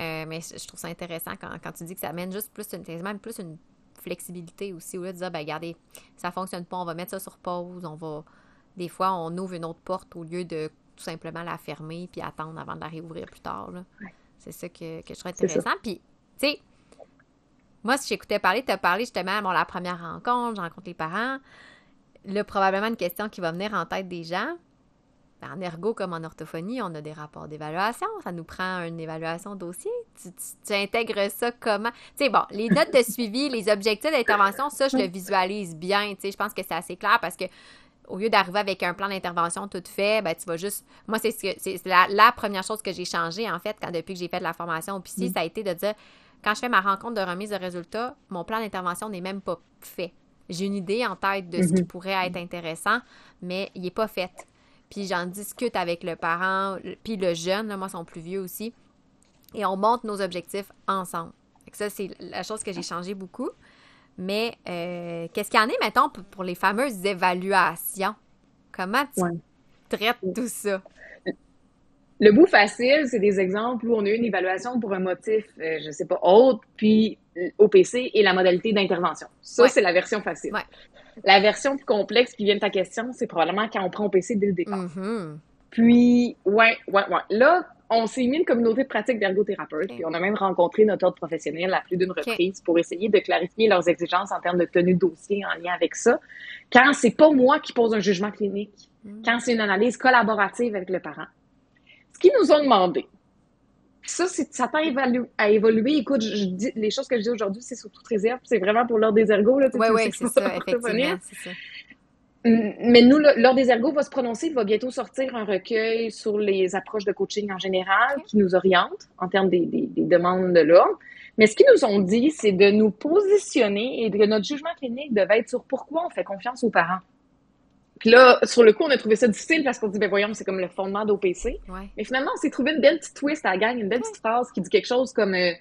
Euh, mais je trouve ça intéressant quand, quand, tu dis que ça amène juste plus une, même plus une flexibilité aussi, au lieu de dire, ben regardez, ça fonctionne pas, on va mettre ça sur pause, on va, des fois, on ouvre une autre porte au lieu de tout simplement la fermer puis attendre avant de la réouvrir plus tard. C'est ça que, je trouve intéressant. Puis, tu sais, moi, si j'écoutais parler, tu as parlé justement, bon, la première rencontre, je rencontre les parents. Là, probablement une question qui va venir en tête des gens. En ergo comme en orthophonie, on a des rapports d'évaluation. Ça nous prend une évaluation dossier. Tu, intègres ça comment? Tu sais, bon, les notes de suivi, les objectifs d'intervention, ça, je le visualise bien. Tu sais, je pense que c'est assez clair parce que au lieu d'arriver avec un plan d'intervention tout fait, ben, tu vas juste. Moi, c'est c'est la, première chose que j'ai changé, en fait, quand, depuis que j'ai fait de la formation au PC, mm. ça a été de dire quand je fais ma rencontre de remise de résultats, mon plan d'intervention n'est même pas fait. J'ai une idée en tête de ce qui mm-hmm. pourrait être intéressant, mais il n'est pas fait. Puis j'en discute avec le parent, puis le jeune, là, moi, son plus vieux aussi, et on monte nos objectifs ensemble. Ça, c'est la chose que j'ai changé beaucoup. Mais euh, qu'est-ce qu'il y en est, mettons, pour les fameuses évaluations? Comment tu traites tout ça? Le bout facile, c'est des exemples où on a eu une évaluation pour un motif, euh, je ne sais pas, autre, puis OPC et la modalité d'intervention. Ça, c'est la version facile. La version plus complexe qui vient de ta question, c'est probablement quand on prend OPC dès le départ. Mm-hmm. Puis, ouais, ouais, ouais. Là, on s'est mis une communauté de pratique d'ergothérapeutes, puis on a même rencontré notre ordre professionnel à plus d'une reprise pour essayer de clarifier leurs exigences en termes de tenue de dossier en lien avec ça. Quand c'est pas moi qui pose un jugement clinique, mm. quand c'est une analyse collaborative avec le parent. Ce qu'ils nous ont demandé, ça, ça tend à évoluer. Écoute, je, dis, les choses que je dis aujourd'hui, c'est sous toute réserve. C'est vraiment pour l'ordre des ergots. Oui, oui, c'est ça, effectivement. Ça. Mais nous, l'Ordre des ergots va se prononcer, il va bientôt sortir un recueil sur les approches de coaching en général qui nous oriente en termes des, des, des demandes de l'ordre. Mais ce qu'ils nous ont dit, c'est de nous positionner et que notre jugement clinique devait être sur pourquoi on fait confiance aux parents. Puis là, sur le coup, on a trouvé ça difficile parce qu'on dit, ben voyons, c'est comme le fondement d'OPC. Ouais. Mais finalement, on s'est trouvé une belle petite twist à la gang, une belle petite phrase qui dit quelque chose comme euh,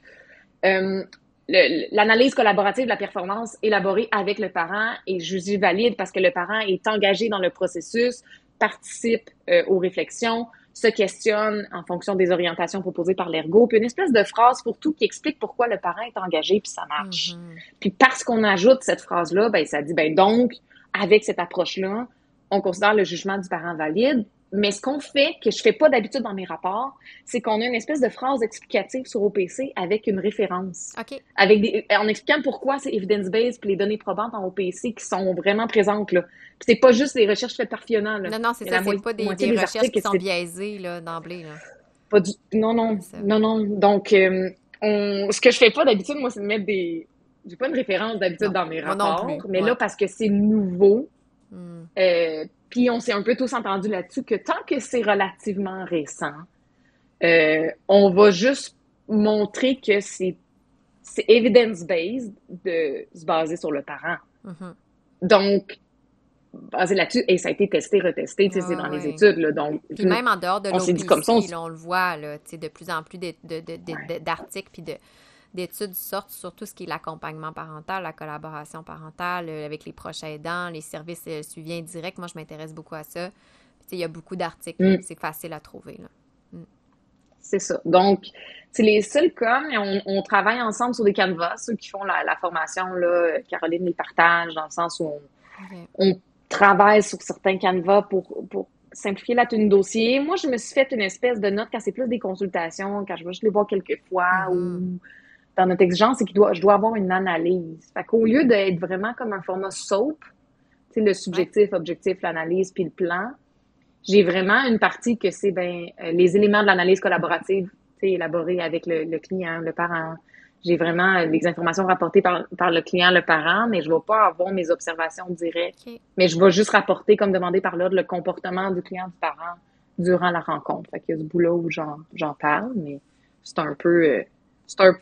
euh, l'analyse collaborative de la performance élaborée avec le parent est jugée valide parce que le parent est engagé dans le processus, participe euh, aux réflexions, se questionne en fonction des orientations proposées par l'ergo, puis une espèce de phrase pour tout qui explique pourquoi le parent est engagé puis ça marche. Mhm. Puis parce qu'on ajoute cette phrase-là, ben ça dit ben donc avec cette approche-là, on considère le jugement du parent valide. Mais ce qu'on fait, que je fais pas d'habitude dans mes rapports, c'est qu'on a une espèce de phrase explicative sur OPC avec une référence, OK. avec des, en expliquant pourquoi c'est evidence-based puis les données probantes en OPC qui sont vraiment présentes là. Puis c'est pas juste des recherches faites par Fiona là. Non, non, c'est ça, c'est pas des, moitié des des recherches qui sont biaisées d'emblée. Pas du... Non, non, non, non. Donc, euh, on... ce que je fais pas d'habitude, moi, c'est de mettre des... J'ai pas une référence d'habitude dans mes rapports, mais ouais. là, parce que c'est nouveau, Hmm. euh, puis on s'est un peu tous entendus là-dessus que tant que c'est relativement récent, euh, on va juste montrer que c'est evidence-based de se baser sur le parent. Mhm. Donc, basé là-dessus, et ça a été testé, retesté, tu sais, c'est Ouais, dans les ouais. études, là, donc... Puis même en dehors de on l'OPC, comme ça, on là, on le voit, là, tu sais, de plus en plus de- de- de- de- Ouais. de- d'articles puis de- d'études sortent sur tout ce qui est l'accompagnement parental, la collaboration parentale euh, avec les proches aidants, les services euh, suivi indirect. Moi, je m'intéresse beaucoup à ça. Il y a beaucoup d'articles, Mm. c'est facile à trouver. Là. C'est ça. Donc, c'est les seuls mais on, on travaille ensemble sur des canevas, ceux qui font la, la formation, là, Caroline les partage, dans le sens où on, travaille sur certains canevas pour, pour simplifier la tenue de dossier. Moi, je me suis fait une espèce de note quand c'est plus des consultations, quand je vais juste les voir quelques fois, Mhm. ou dans notre exigence, c'est que je dois avoir une analyse. Fait qu'au lieu d'être vraiment comme un format SOAP, tu sais, le subjectif, objectif, l'analyse, puis le plan, j'ai vraiment une partie que c'est ben, euh, les éléments de l'analyse collaborative tu sais, élaborés avec le, le client, le parent. J'ai vraiment euh, les informations rapportées par, par le client, le parent, mais je ne vais pas avoir mes observations directes. Mais je vais juste rapporter, comme demandé par l'ordre, le comportement du client, du parent durant la rencontre. Fait qu'il y a ce bout-là où j'en, parle, mais c'est un peu... euh, c'est un...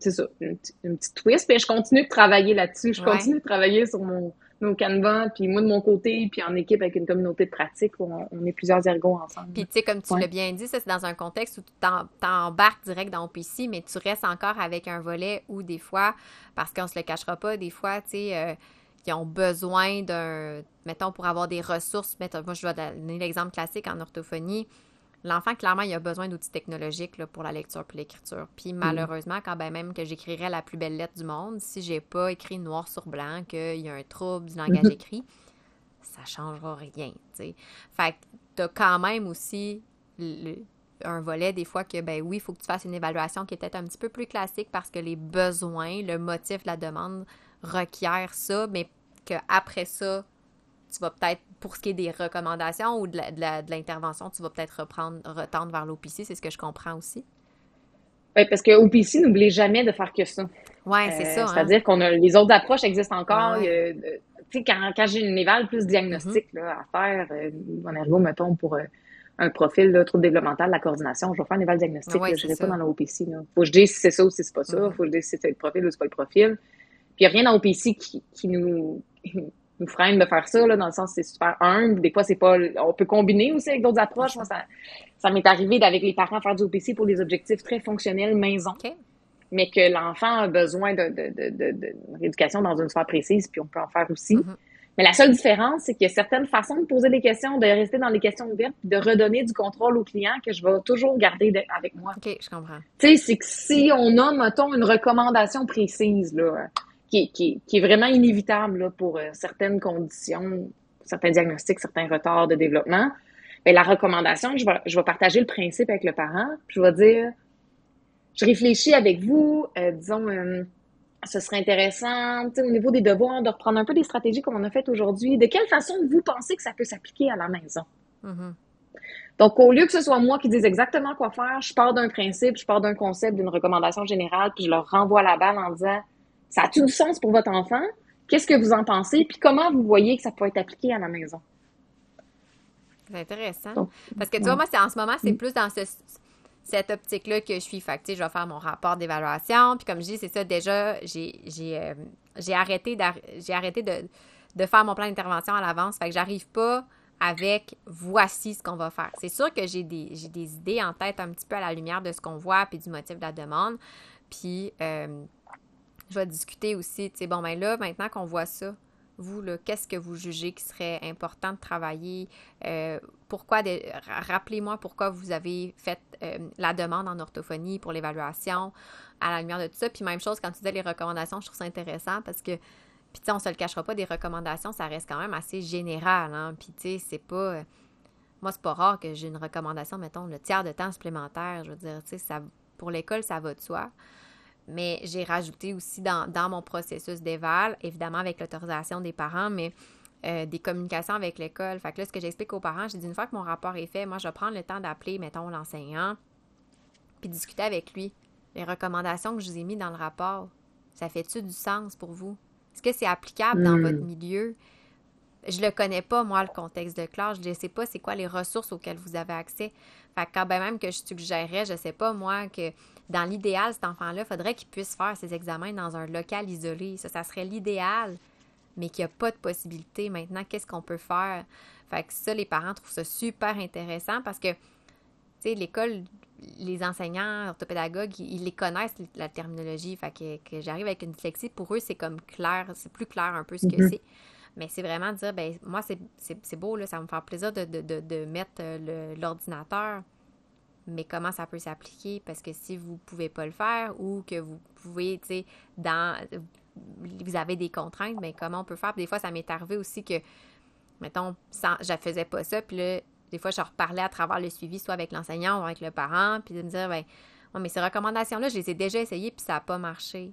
C'est ça, une, petite- une petite twist. Mais je continue de travailler là-dessus. Je Ouais. continue de travailler sur mon, canevas, puis moi de mon côté, puis en équipe avec une communauté de pratique où on, on est plusieurs ergots ensemble. Puis, tu sais, comme tu Ouais. l'as bien dit, ça, c'est dans un contexte où tu t'en- t'embarques direct dans OPC, mais tu restes encore avec un volet où, des fois, parce qu'on se le cachera pas, des fois, tu sais, euh, qui ont besoin d'un, mettons, pour avoir des ressources, mettons, moi, je vais donner l'exemple classique en orthophonie. L'enfant, clairement, il a besoin d'outils technologiques là, pour la lecture puis l'écriture. Puis malheureusement, quand ben même que j'écrirais la plus belle lettre du monde, si j'ai pas écrit noir sur blanc qu'il y a un trouble du langage écrit, ça changera rien, tu sais. Fait que t'as quand même aussi le- un volet des fois que, ben oui, il faut que tu fasses une évaluation qui est peut-être un petit peu plus classique parce que les besoins, le motif de la demande requiert ça, mais qu'après ça, tu vas peut-être, pour ce qui est des recommandations ou de la- de la- de l'intervention, tu vas peut-être reprendre, retendre vers l'OPC, c'est ce que je comprends aussi. Ouais, parce que OPC, n'oubliez jamais de faire que ça. Ouais, c'est Euh, ça. hein. C'est-à-dire qu'on a les autres approches existent encore. Ouais. Euh, tu sais, quand, quand j'ai une éval plus diagnostique Mm-hmm. là, à faire, euh, en ergo, mettons, pour euh, un profil trouble développemental, la coordination, je vais faire une éval diagnostique. Ouais, là, je n'irai pas dans l'OPC. Il faut que je dise si c'est ça ou si c'est pas ça. Il Mhm. faut que je dise si c'est le profil ou si c'est pas le profil. Puis il n'y a rien dans OPC qui, qui nous, nous freine de faire ça, là, dans le sens c'est super humble. Des fois, c'est pas. On peut combiner aussi avec d'autres approches. Moi, ça, ça m'est arrivé d'avec les parents faire du OPC pour des objectifs très fonctionnels maison mais que l'enfant a besoin de, de, de, de, de rééducation dans une sphère précise, puis on peut en faire aussi. Mhm. Mais la seule différence, c'est qu'il y a certaines façons de poser des questions, de rester dans les questions ouvertes, puis de redonner du contrôle au client que je vais toujours garder de- avec moi. OK, je comprends. Tu sais, c'est que si on a, mettons, une recommandation précise, là, qui, est- qui, est- qui est vraiment inévitable là, pour euh, certaines conditions, certains diagnostics, certains retards de développement, ben, la recommandation, je vais, je vais partager le principe avec le parent, puis je vais dire, je réfléchis avec vous, euh, disons, euh, ce serait intéressant, au niveau des devoirs, de reprendre un peu des stratégies comme on a fait aujourd'hui. De quelle façon vous pensez que ça peut s'appliquer à la maison? Mhm. Donc, au lieu que ce soit moi qui dise exactement quoi faire, je pars d'un principe, je pars d'un concept, d'une recommandation générale, puis je leur renvoie la balle en disant ça a-tu du sens pour votre enfant? Qu'est-ce que vous en pensez? Puis comment vous voyez que ça peut être appliqué à la maison? C'est intéressant. Parce que tu vois, moi, en ce moment, c'est mm. plus dans cette optique-là que je suis. Fait je vais faire mon rapport d'évaluation. Puis comme je dis, c'est ça, déjà, j'ai euh, arrêté, arrêté de, faire mon plan d'intervention à l'avance. Fait que j'arrive pas avec voici ce qu'on va faire. C'est sûr que j'ai des, des idées en tête un petit peu à la lumière de ce qu'on voit puis du motif de la demande. Puis euh, je vais discuter aussi, tu sais, bon, ben là, maintenant qu'on voit ça, vous, qu'est-ce que vous jugez qui serait important de travailler? Euh, pourquoi, rappelez-moi pourquoi vous avez fait euh, la demande en orthophonie pour l'évaluation à la lumière de tout ça. Puis même chose, quand tu dis les recommandations, je trouve ça intéressant parce que, puis tu sais, on se le cachera pas, des recommandations, ça reste quand même assez général, hein? Puis tu sais, c'est pas... Euh, moi, c'est pas rare que j'ai une recommandation, mettons, le tiers de temps supplémentaire. Je veux dire, tu sais, pour l'école, ça va de soi mais j'ai rajouté aussi dans, mon processus d'éval, évidemment avec l'autorisation des parents, mais euh, des communications avec l'école. Fait que là, ce que j'explique aux parents, j'ai dit une fois que mon rapport est fait, moi, je vais prendre le temps d'appeler, mettons, l'enseignant, puis discuter avec lui. Les recommandations que je vous ai mises dans le rapport, ça fait-tu du sens pour vous? Est-ce que c'est applicable dans hmm. votre milieu? Je le connais pas, moi, le contexte de classe. Je ne sais pas c'est quoi les ressources auxquelles vous avez accès. Fait que quand même que je suggérerais, je sais pas, moi, que dans l'idéal, cet enfant-là, il faudrait qu'il puisse faire ses examens dans un local isolé. Ça, ça serait l'idéal, mais qu'il n'y a pas de possibilité. Maintenant, qu'est-ce qu'on peut faire? Fait que ça, les parents trouvent ça super intéressant parce que, tu sais, l'école, les enseignants, orthopédagogues, ils, les connaissent, la terminologie. Fait que, j'arrive avec une dyslexie, pour eux, c'est comme clair, c'est plus clair un peu ce que mm-hmm. c'est. Mais c'est vraiment dire, ben moi, c'est beau, là, ça va me faire plaisir de, de mettre euh, l'ordinateur mais comment ça peut s'appliquer? Parce que si vous pouvez pas le faire ou que vous pouvez, tu sais, dans. Vous avez des contraintes, mais comment on peut faire? des fois, ça m'est arrivé aussi que, mettons, sans, je faisais pas ça, puis là, des fois, je reparlais à travers le suivi, soit avec l'enseignant ou avec le parent, puis de me dire, ben, mais ces recommandations-là, je les ai déjà essayées, puis ça n'a pas marché.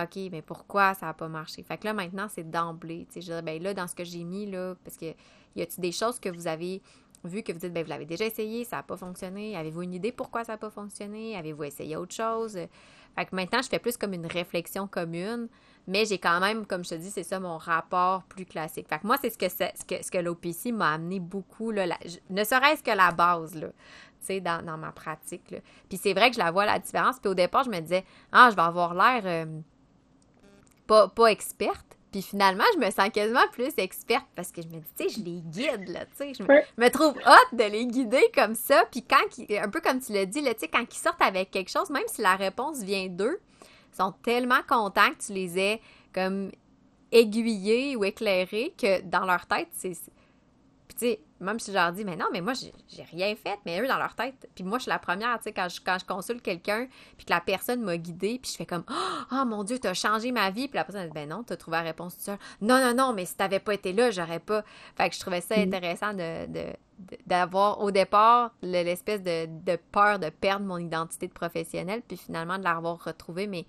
OK, mais pourquoi ça n'a pas marché? Fait que là, maintenant, c'est d'emblée. Tu sais, je dirais, ben là, dans ce que j'ai mis, là, parce que y a-t-il des choses que vous avez vu que vous dites, ben, vous l'avez déjà essayé, ça n'a pas fonctionné, avez-vous une idée pourquoi ça n'a pas fonctionné? Avez-vous essayé autre chose? Fait que maintenant, je fais plus comme une réflexion commune, mais j'ai quand même, comme je te dis, c'est ça mon rapport plus classique. Fait que moi, c'est ce que, ce que, ce que l'OPC m'a amené beaucoup, là, ne serait-ce que la base, là, dans, dans ma pratique. Là. Puis c'est vrai que je la vois la différence. Puis au départ, je me disais, ah, je vais avoir l'air euh, pas, pas experte. Puis finalement, je me sens quasiment plus experte parce que je me dis, tu sais, je les guide, là, tu sais. Je me, trouve hâte de les guider comme ça. Puis quand, un peu comme tu l'as dit, là, tu sais, quand ils sortent avec quelque chose, même si la réponse vient d'eux, ils sont tellement contents que tu les aies comme aiguillés ou éclairés que dans leur tête, c'est. Puis tu sais, même si je leur dis, mais non, mais moi, j'ai rien fait, mais eux, dans leur tête. Puis moi, je suis la première, tu sais, quand je, quand je consulte quelqu'un, puis que la personne m'a guidée, puis je fais comme, oh mon Dieu, t'as changé ma vie. Puis la personne, dit, ben non, t'as trouvé la réponse tout seul. Non, non, non, mais si t'avais pas été là, j'aurais pas. Fait que je trouvais ça mm. intéressant de, d'avoir au départ l'espèce de, de, peur de perdre mon identité de professionnelle, puis finalement de l'avoir retrouvée, mais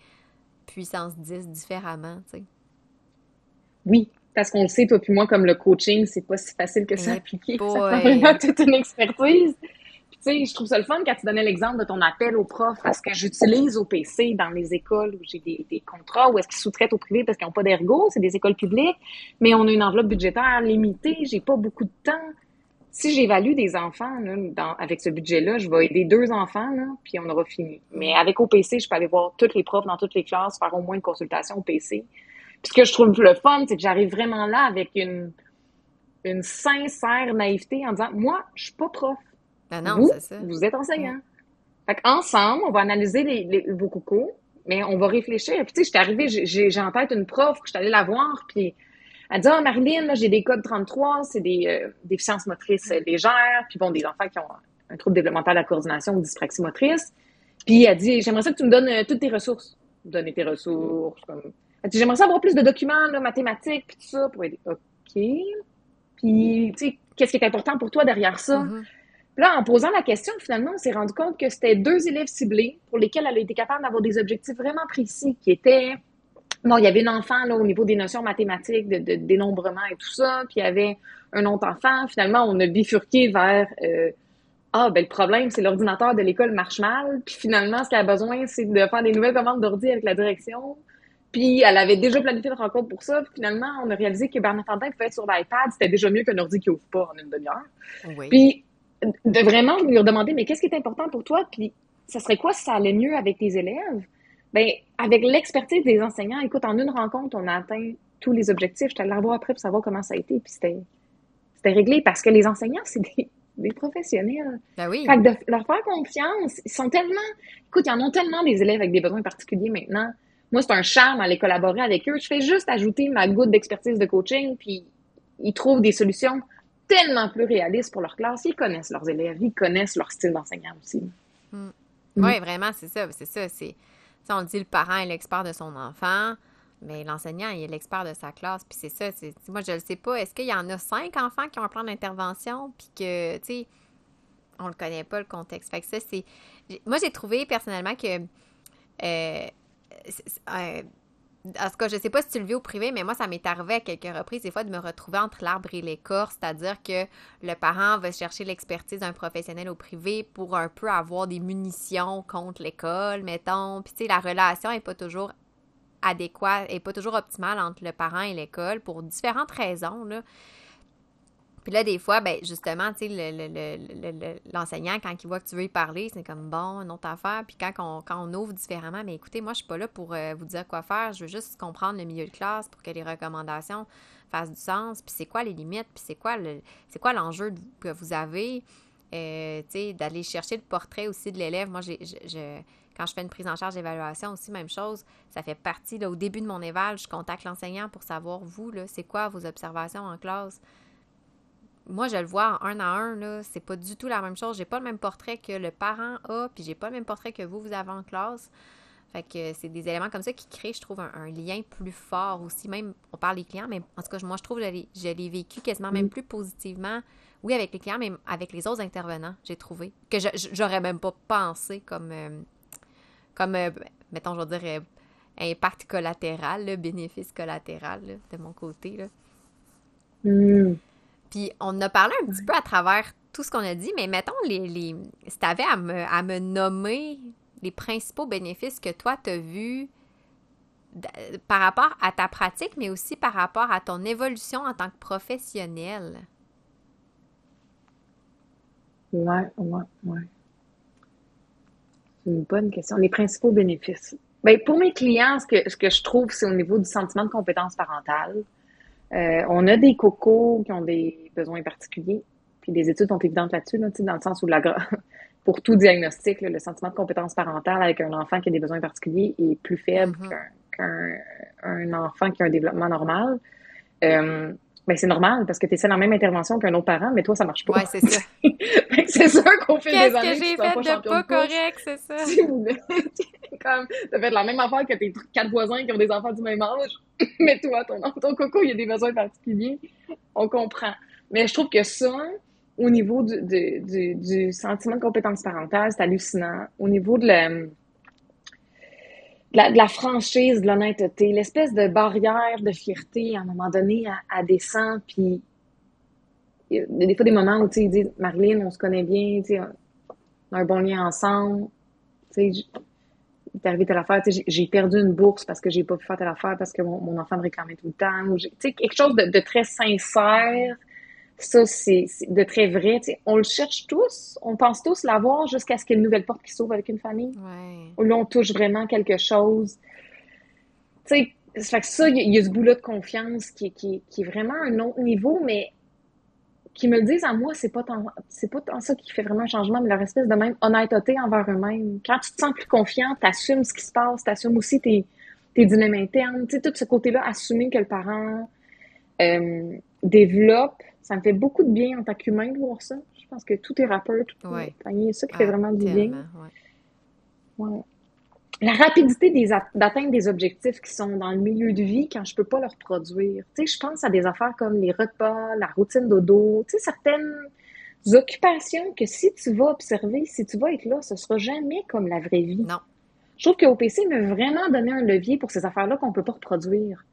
puissance 10 différemment, tu sais. Oui, parce qu'on le sait, toi puis moi, comme le coaching, c'est pas si facile que ça à appliquer. Ça prend vraiment toute une expertise. Puis, tu sais, je trouve ça le fun quand tu donnais l'exemple de ton appel au prof, parce que j'utilise au PC dans les écoles où j'ai des, contrats, où est-ce qu'ils sous-traitent au privé parce qu'ils n'ont pas d'ergo, c'est des écoles publiques, mais on a une enveloppe budgétaire limitée, j'ai pas beaucoup de temps. Si j'évalue des enfants avec ce budget-là, je vais aider deux enfants, là, puis on aura fini. Mais avec OPC, je peux aller voir toutes les profs dans toutes les classes, faire au moins une consultation au PC ce que je trouve le fun, c'est que j'arrive vraiment là avec une, une sincère naïveté en disant Moi, je suis pas prof. Ben non, vous, ça. vous êtes enseignant. Fait ensemble, on va analyser les, vos coucous, mais on va réfléchir. Puis, tu sais, j'étais arrivée, j'ai en tête une prof, que je suis allée la voir, puis elle dit Ah, Marilyn, j'ai des codes 33, c'est des euh, déficiences motrices légères, puis bon, des enfants qui ont un trouble développemental de la coordination ou dyspraxie motrice. Puis elle dit J'aimerais ça que tu me donnes euh, toutes tes ressources. Donner tes ressources, comme J'aimerais savoir plus de documents là, mathématiques, puis tout ça, pour aider. OK. Puis, tu sais, qu'est-ce qui est important pour toi derrière ça? Mm-hmm. là, en posant la question, finalement, on s'est rendu compte que c'était deux élèves ciblés pour lesquels elle a été capable d'avoir des objectifs vraiment précis, qui étaient... Bon, il y avait un enfant là, au niveau des notions mathématiques, de, dénombrement et tout ça, puis il y avait un autre enfant. Finalement, on a bifurqué vers... Euh, ah, ben le problème, c'est l'ordinateur de l'école marche mal, puis finalement, ce qu'elle a besoin, c'est de faire des nouvelles commandes d'ordi avec la direction. Puis elle avait déjà planifié une rencontre pour ça. Puis finalement, on a réalisé que Bernard pouvait être sur l'iPad. C'était déjà mieux qu'un ordi qui ouvre pas en une demi-heure. Oui. Puis de vraiment lui demander, mais qu'est-ce qui est important pour toi? Puis ça serait quoi si ça allait mieux avec tes élèves? Bien, avec l'expertise des enseignants, écoute, en une rencontre, on a atteint tous les objectifs. Je allée la voir après pour savoir comment ça a été. Puis c'était, c'était réglé parce que les enseignants, c'est des, des professionnels. Ben oui. Fait que de leur faire confiance, ils sont tellement. Écoute, ils en ont tellement des élèves avec des besoins particuliers maintenant. Moi, c'est un charme d'aller collaborer avec eux. Je fais juste ajouter ma goutte d'expertise de coaching, puis ils trouvent des solutions tellement plus réalistes pour leur classe. Ils connaissent leurs élèves, ils connaissent leur style d'enseignant aussi. Mm. Oui, vraiment, c'est ça. C'est ça. C'est, on dit le parent est l'expert de son enfant, mais l'enseignant il est l'expert de sa classe. Puis c'est ça. Moi, je ne sais pas. Est-ce qu'il y en a cinq enfants qui ont un plan d'intervention, puis que, tu sais, on le connaît pas le contexte. Fait que ça, c'est. Moi, j'ai trouvé personnellement que. Euh, en tout cas, je sais pas si tu le vis au privé, mais moi, ça m'est arrivé à quelques reprises, des fois, de me retrouver entre l'arbre et l'écorce, c'est-à-dire que le parent va chercher l'expertise d'un professionnel au privé pour un peu avoir des munitions contre l'école, mettons. Puis, tu sais, la relation est pas toujours adéquate, est pas toujours optimale entre le parent et l'école pour différentes raisons, là. Puis là, des fois, ben justement, tu sais, l'enseignant, quand il voit que tu veux y parler, c'est comme bon, une autre affaire. Puis quand on, quand on ouvre différemment, mais écoutez, moi, je suis pas là pour euh, vous dire quoi faire. Je veux juste comprendre le milieu de classe pour que les recommandations fassent du sens. Puis c'est quoi les limites, puis c'est quoi le c'est quoi l'enjeu que vous avez? Euh, tu sais, d'aller chercher le portrait aussi de l'élève. Moi, j'ai, quand je fais une prise en charge d'évaluation aussi, même chose, ça fait partie, là, au début de mon éval, je contacte l'enseignant pour savoir, vous, là, c'est quoi vos observations en classe? Moi, je le vois en un à un, là, c'est pas du tout la même chose. J'ai pas le même portrait que le parent a, puis j'ai pas le même portrait que vous, vous avez en classe. Fait que c'est des éléments comme ça qui créent, je trouve, un, lien plus fort aussi. Même, on parle des clients, mais en tout cas, moi, je trouve que je l'ai vécu quasiment même mm. plus positivement. Oui, avec les clients, mais avec les autres intervenants, j'ai trouvé. Que j'aurais même pas pensé comme, euh, comme euh, mettons, je vais dire, euh, impact collatéral, le bénéfice collatéral de mon côté. Là. Mm. Puis on a parlé un petit peu à travers tout ce qu'on a dit, mais mettons, les, les, si tu avais à me, à me nommer les principaux bénéfices que toi, tu as vus par rapport à ta pratique, mais aussi par rapport à ton évolution en tant que professionnel? Ouais, ouais, ouais. C'est une bonne question. Les principaux bénéfices. Bien, pour mes clients, ce que, ce que je trouve, c'est au niveau du sentiment de compétence parentale. Euh, on a des cocos qui ont des besoins particuliers, puis des études sont évidentes là-dessus, là, dans le sens où la, pour tout diagnostic, le sentiment de compétence parentale avec un enfant qui a des besoins particuliers est plus faible mm-hmm. qu'un enfant qui a un développement normal. Euh, ben, c'est normal parce que tu essaies la même intervention qu'un autre parent, mais toi, ça marche pas. Ouais, c'est ça. c'est sûr qu'on fait des années que j'ai fait de pas correct, c'est ça? Comme, t'as fait la même affaire que tes quatre voisins qui ont des enfants du même âge, mais toi, ton, ton coco, il y a des besoins particuliers. On comprend. Mais je trouve que ça, au niveau du, du, du sentiment de compétence parentale, c'est hallucinant. Au niveau de la de la, franchise, de l'honnêteté, l'espèce de barrière de fierté à un moment donné à, descend, puis il y a des fois des moments où tu sais, dit Marilyn, on se connaît bien, on a un bon lien ensemble, tu sais, t'es arrivé telle affaire, j'ai perdu une bourse parce que j'ai pas pu faire telle affaire parce que mon, enfant me réclamait tout le temps, sais, quelque chose de très sincère, ça, c'est de très vrai. on le cherche tous, on pense tous l'avoir jusqu'à ce qu'il y ait une nouvelle porte qui s'ouvre avec une famille. Ouais. Là, on touche vraiment quelque chose. Tu sais, ça que ça, il y, a ce bout-là de confiance qui, qui, qui, est vraiment un autre niveau, mais qui me le disent à moi, c'est pas tant, c'est pas tant ça qui fait vraiment un changement, mais leur espèce de même honnêteté envers eux-mêmes. Quand tu te sens plus confiant, t'assumes ce qui se passe, t'assumes aussi tes, tes dynamiques internes, tu sais, tout ce côté-là, assumer que le parent euh, développe ça me fait beaucoup de bien en tant qu'humain de voir ça. Je pense que tout thérapeute, tout ouais. c'est ça qui fait ah, vraiment du bien. Ouais. La rapidité d'atteindre des objectifs qui sont dans le milieu de vie quand je peux pas leur produire. Tu sais, je pense à des affaires comme les repas, la routine dodo, tu sais, certaines occupations que si tu vas observer, si tu vas être là, ce sera jamais comme la vraie vie. Non. Je trouve que OPC m'a vraiment donné un levier pour ces affaires-là qu'on peut pas reproduire.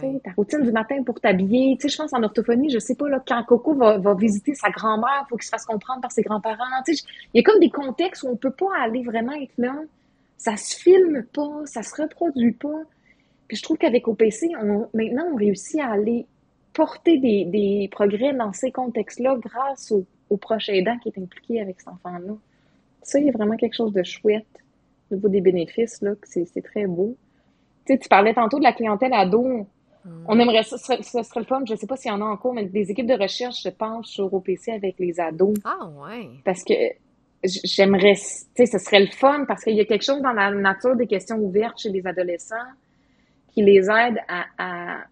Ta routine du matin pour t'habiller. Je pense en orthophonie, je sais pas, là, quand Coco va, va visiter sa grand-mère, il faut qu'il se fasse comprendre par ses grands-parents. Il y a comme des contextes où on peut pas aller vraiment être là. Ça se filme pas, ça se reproduit pas. Puis je trouve qu'avec OPC, maintenant, on réussit à aller porter des, des progrès dans ces contextes-là grâce au, au, proche aidant qui est impliqué avec cet enfant-là. Ça, il y a vraiment quelque chose de chouette au niveau des bénéfices, là, c'est très beau. Tu sais, tu parlais tantôt de la clientèle ado. Mm. On aimerait ça, ce serait, ce serait, le fun, je ne sais pas s'il y en a en cours, mais des équipes de recherche, je pense, sur OPC avec les ados. Ah ouais. Parce que j'aimerais, tu sais, ce serait le fun parce qu'il y a quelque chose dans la nature des questions ouvertes chez les adolescents qui les aide à, à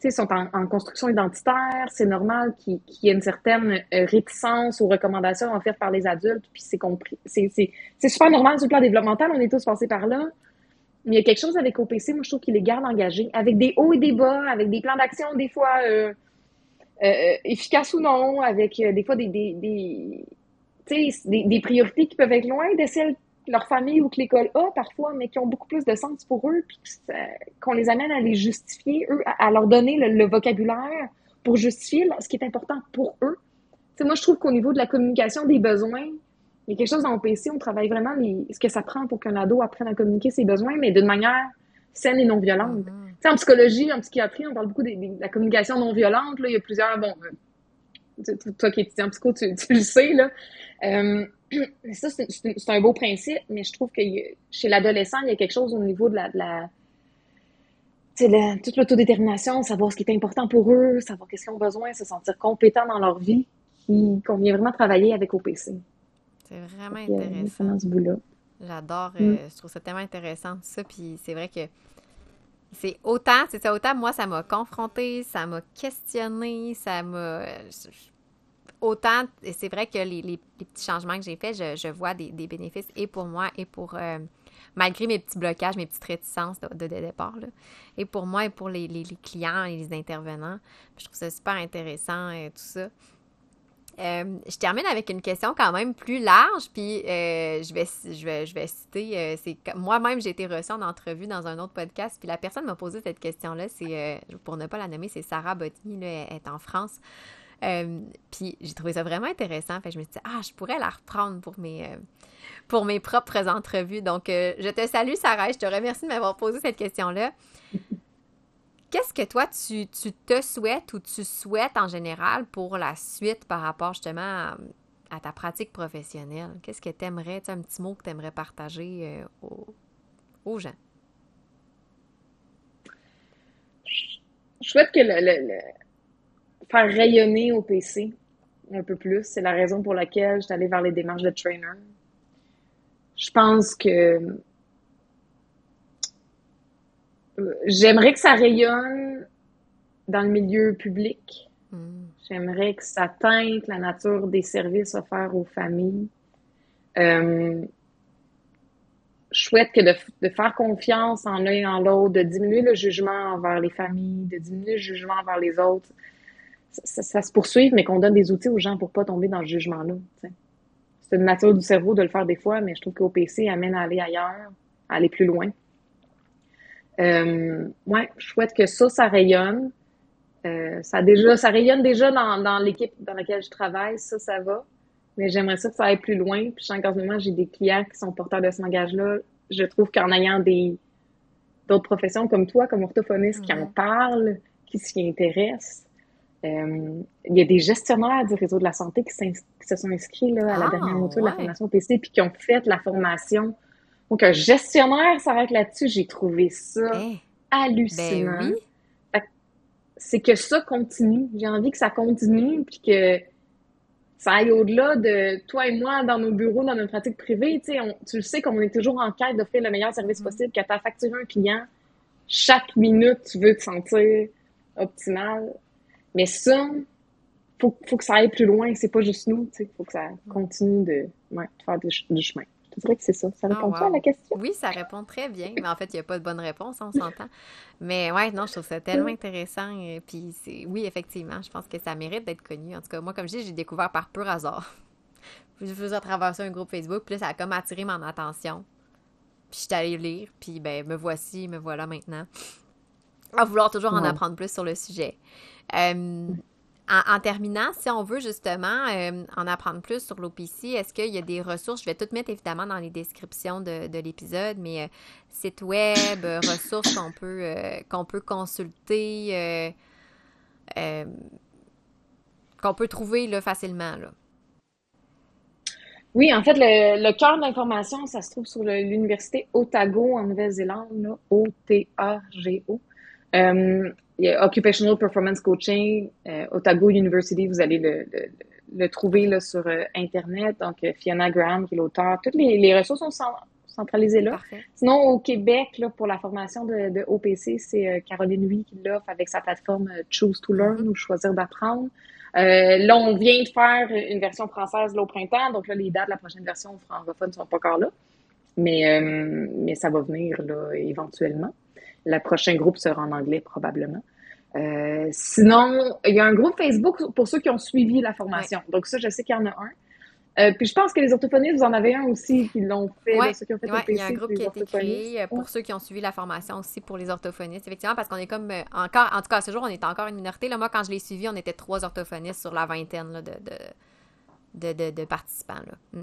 tu sais, sont en, en, construction identitaire, c'est normal qu'il y ait une certaine euh, réticence aux recommandations offertes par les adultes, puis c'est compris, c'est super normal sur le plan développemental, on est tous passés par là, mais il y a quelque chose avec OPC, moi, je trouve qu'il les garde engagés, avec des hauts et des bas, avec des plans d'action, des fois euh, euh, efficaces ou non, avec euh, des fois des, des, des, des, priorités qui peuvent être loin de celles que leur famille ou que l'école a parfois, mais qui ont beaucoup plus de sens pour eux, puis qu'on les amène à les justifier, eux, à, leur donner le, vocabulaire pour justifier ce qui est important pour eux. sais, moi, je trouve qu'au niveau de la communication des besoins, il y a quelque chose dans PC, on travaille vraiment les, ce que ça prend pour qu'un ado apprenne à communiquer ses besoins, mais d'une manière saine et non violente. Mm-hmm. En psychologie, en psychiatrie, on parle beaucoup de, la communication non violente. Là. Il y a plusieurs, bon, euh, toi qui étudies en psycho, tu, tu le sais, là. Euh, ça, c'est un beau principe, mais je trouve que chez l'adolescent, il y a quelque chose au niveau de la, de la la, toute l'autodétermination, savoir ce qui est important pour eux, savoir qu'est-ce qu'ils ont besoin, se sentir compétent dans leur vie, qu'on vient vraiment travailler avec OPC. C'est vraiment intéressant. J'adore, mm. euh, je trouve ça tellement intéressant ça. Puis c'est vrai que c'est autant, c'est ça, autant moi, ça m'a confronté, ça m'a questionné, ça m'a. Autant, c'est vrai que les, les, petits changements que j'ai faits, je, je, vois des, des, bénéfices et pour moi et pour. Euh, malgré mes petits blocages, mes petites réticences de, de, départ, là, et pour moi et pour les, les, les clients et les intervenants. je trouve ça super intéressant, et euh, tout ça. Euh, je termine avec une question quand même plus large, puis euh, je, vais, je, vais, je vais citer, euh, moi-même j'ai été reçue en entrevue dans un autre podcast, puis la personne m'a posé cette question-là, c'est, pour ne pas la nommer, c'est Sarah Botny, elle est en France. puis j'ai trouvé ça vraiment intéressant, fait je me suis dit, ah, je pourrais la reprendre pour mes, pour mes propres entrevues. Donc, je te salue Sarah, je te remercie de m'avoir posé cette question-là. Qu'est-ce que toi, tu, te souhaites ou tu souhaites en général pour la suite par rapport justement à, ta pratique professionnelle? Qu'est-ce que tu aimerais, un petit mot que tu aimerais partager euh, aux, gens? Je souhaite que le, faire rayonner au PC un peu plus. C'est la raison pour laquelle je suis allée vers les démarches de trainer. Je pense que J'aimerais que ça rayonne dans le milieu public. Hmm. J'aimerais que ça teinte la nature des services offerts aux familles. Euh, je souhaite que de, faire confiance en l'un et en l'autre, de diminuer le jugement envers les familles, de diminuer le jugement envers les autres, ça, se poursuive, mais qu'on donne des outils aux gens pour pas tomber dans le jugement-là. C'est une nature du cerveau de le faire des fois, mais je trouve qu'OPC amène à aller ailleurs, à aller plus loin. Euh, ouais, je souhaite que ça, ça rayonne. Euh, ça, déjà, ça rayonne déjà dans, dans l'équipe dans laquelle je travaille, ça, ça va. Mais j'aimerais ça que ça aille plus loin. Puis, en ce moment, j'ai des clients qui sont porteurs de ce langage-là. Je trouve qu'en ayant des d'autres professions comme toi, comme orthophoniste, qui en parlent, qui s'y intéressent, euh, il y a des gestionnaires du réseau de la santé qui, se sont inscrits là, à la ah, dernière moto de la formation PC, puis qui ont fait la formation donc, un gestionnaire s'arrête là-dessus, j'ai trouvé ça eh, hallucinant. Ben c'est que ça continue. J'ai envie que ça continue, puis que ça aille au-delà de toi et moi dans nos bureaux, dans notre pratique privée. Tu, le sais, comme on est toujours en quête d'offrir le meilleur service mm. possible, que tu as facturé un client, chaque minute, tu veux te sentir optimal. Mais ça, faut, faut que ça aille plus loin. C'est pas juste nous. Il faut que ça continue de, ouais, de faire du chemin. Je dirais que c'est ça. Ça ah, répond à la question? Oui, ça répond très bien. Mais en fait, il n'y a pas de bonne réponse, on s'entend. Mais ouais, non, je trouve ça tellement intéressant. Et puis, c'est oui, effectivement, je pense que ça mérite d'être connu. En tout cas, moi, comme je dis, j'ai découvert par pur hasard. Je faisais traverser un groupe Facebook, puis là, ça a comme attiré mon attention. Puis je suis allée lire, puis ben, me voici, me voilà maintenant. À vouloir toujours en apprendre plus sur le sujet. Euh, en, terminant, si on veut justement euh, en apprendre plus sur l'OPC, est-ce qu'il y a des ressources? Je vais tout mettre évidemment dans les descriptions de, l'épisode, mais euh, site web, euh, ressources qu'on peut, qu'on peut consulter, qu'on peut trouver facilement. Oui, en fait, le, cœur d'information, ça se trouve sur l'université Otago en Nouvelle-Zélande, O-T-A-G-O. Occupational Performance Coaching, euh, Otago University, vous allez le, le, trouver là, sur euh, Internet. Donc, euh, Fiona Graham, qui est l'auteur. Toutes les, les, ressources sont centralisées là. Sinon, au Québec, là, pour la formation de, de OPC, c'est Caroline Huy qui l'offre avec sa plateforme Choose to Learn ou Choisir d'apprendre. là, on vient de faire une version française là, au printemps. Donc, là, les dates de la prochaine version francophone ne sont pas encore là. Mais, mais ça va venir là, éventuellement. Le prochain groupe sera en anglais probablement. Euh, sinon, il y a un groupe Facebook pour ceux qui ont suivi la formation. Donc ça, je sais qu'il y en a un. Euh, puis je pense que les orthophonistes, vous en avez un aussi qui l'ont fait, ouais, ceux qui ont fait Il y a un groupe qui a été créé euh, pour ceux qui ont suivi la formation aussi pour les orthophonistes, effectivement, parce qu'on est comme encore, en tout cas, à ce jour, on est encore une minorité. Là, moi, quand je l'ai suivi, on était trois orthophonistes sur la vingtaine là, de, de, de, de, participants. Là. Mm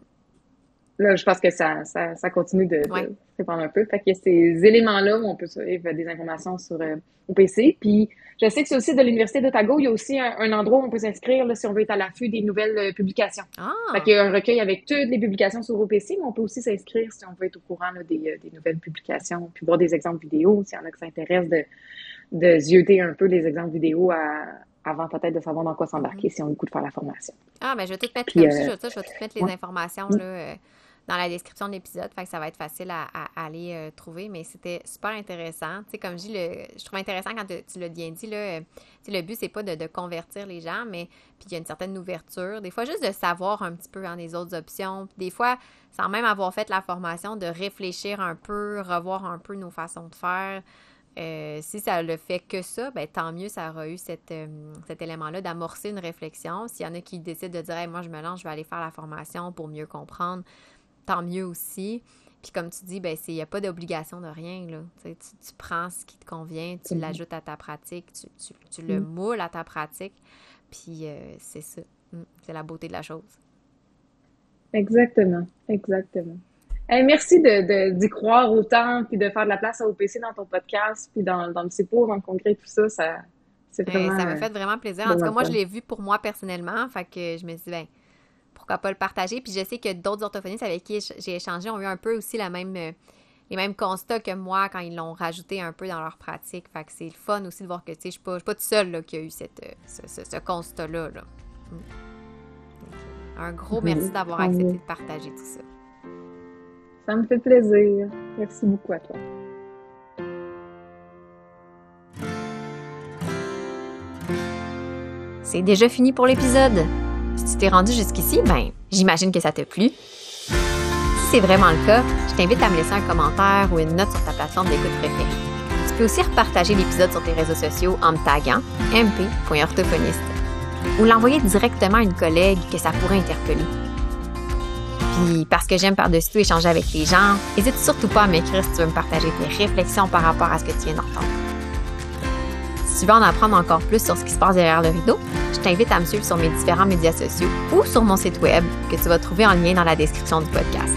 là, je pense que ça, ça, ça continue de, de répandre un peu. Fait que ces éléments-là où on peut suivre des informations sur euh, OPC. Puis je sais que c'est aussi de l'Université d'Otago, il y a aussi un, endroit où on peut s'inscrire si on veut être à l'affût des nouvelles euh, publications. Ah. Fait qu'il y a un recueil avec toutes les publications sur OPC, mais on peut aussi s'inscrire si on veut être au courant des, euh, des, nouvelles publications, puis voir des exemples vidéo, s'il y en a qui s'intéressent de, de zioter un peu les exemples vidéo à, avant peut-être de savoir dans quoi s'embarquer mm-hmm. si on a le coup de faire la formation. Ah, mais ben, je vais tout mettre, je, vais, tout mettre les informations là, dans la description de l'épisode. Fait que ça va être facile à, aller euh, trouver. Mais c'était super intéressant. Tu sais, comme je dis, le, je trouve intéressant quand tu l'as bien dit, là, euh, le but, c'est pas de, convertir les gens, mais puis il y a une certaine ouverture. Des fois, juste de savoir un petit peu en les autres options. des fois, sans même avoir fait la formation, de réfléchir un peu, revoir un peu nos façons de faire. Euh, si ça le fait que ça, ben, tant mieux, ça aura eu cet élément-là d'amorcer une réflexion. S'il y en a qui décident de dire moi je me lance, je vais aller faire la formation pour mieux comprendre, tant mieux aussi. Puis comme tu dis, ben il n'y a pas d'obligation de rien. Là. Tu, tu, prends ce qui te convient, tu mhm. l'ajoutes à ta pratique, tu, tu, le mhm. moules à ta pratique. Puis euh, c'est ça. Mm, c'est la beauté de la chose. Exactement. Exactement. merci d'y de, d'y croire autant, puis de faire de la place à OPC dans ton podcast, puis dans, dans le CIPO, dans le congrès, tout ça. ça c'est ben, ça m'a fait vraiment plaisir. En tout cas, moi, je l'ai vu pour moi personnellement. Fait que je me suis dit, ben, pourquoi pas le partager. Puis je sais que d'autres orthophonistes avec qui j'ai échangé ont eu un peu aussi la même, euh, les mêmes constats que moi quand ils l'ont rajouté un peu dans leur pratique. Fait que c'est le fun aussi de voir que je ne suis pas, pas toute seule qui a eu cette, euh, ce, constat-là. Mm. Un gros merci d'avoir accepté de partager tout ça. Ça me fait plaisir. Merci beaucoup à toi. C'est déjà fini pour l'épisode. Tu t'es rendu jusqu'ici, ben, j'imagine que ça t'a plu. Si c'est vraiment le cas, je t'invite à me laisser un commentaire ou une note sur ta plateforme d'écoute préférée. Tu peux aussi repartager l'épisode sur tes réseaux sociaux en me taguant mp.orthophoniste ou l'envoyer directement à une collègue que ça pourrait interpeller. Puis, parce que j'aime par-dessus tout échanger avec les gens, n'hésite surtout pas à m'écrire si tu veux me partager tes réflexions par rapport à ce que tu viens d'entendre. Tu veux en apprendre encore plus sur ce qui se passe derrière le rideau, je t'invite à me suivre sur mes différents médias sociaux ou sur mon site web que tu vas trouver en lien dans la description du podcast.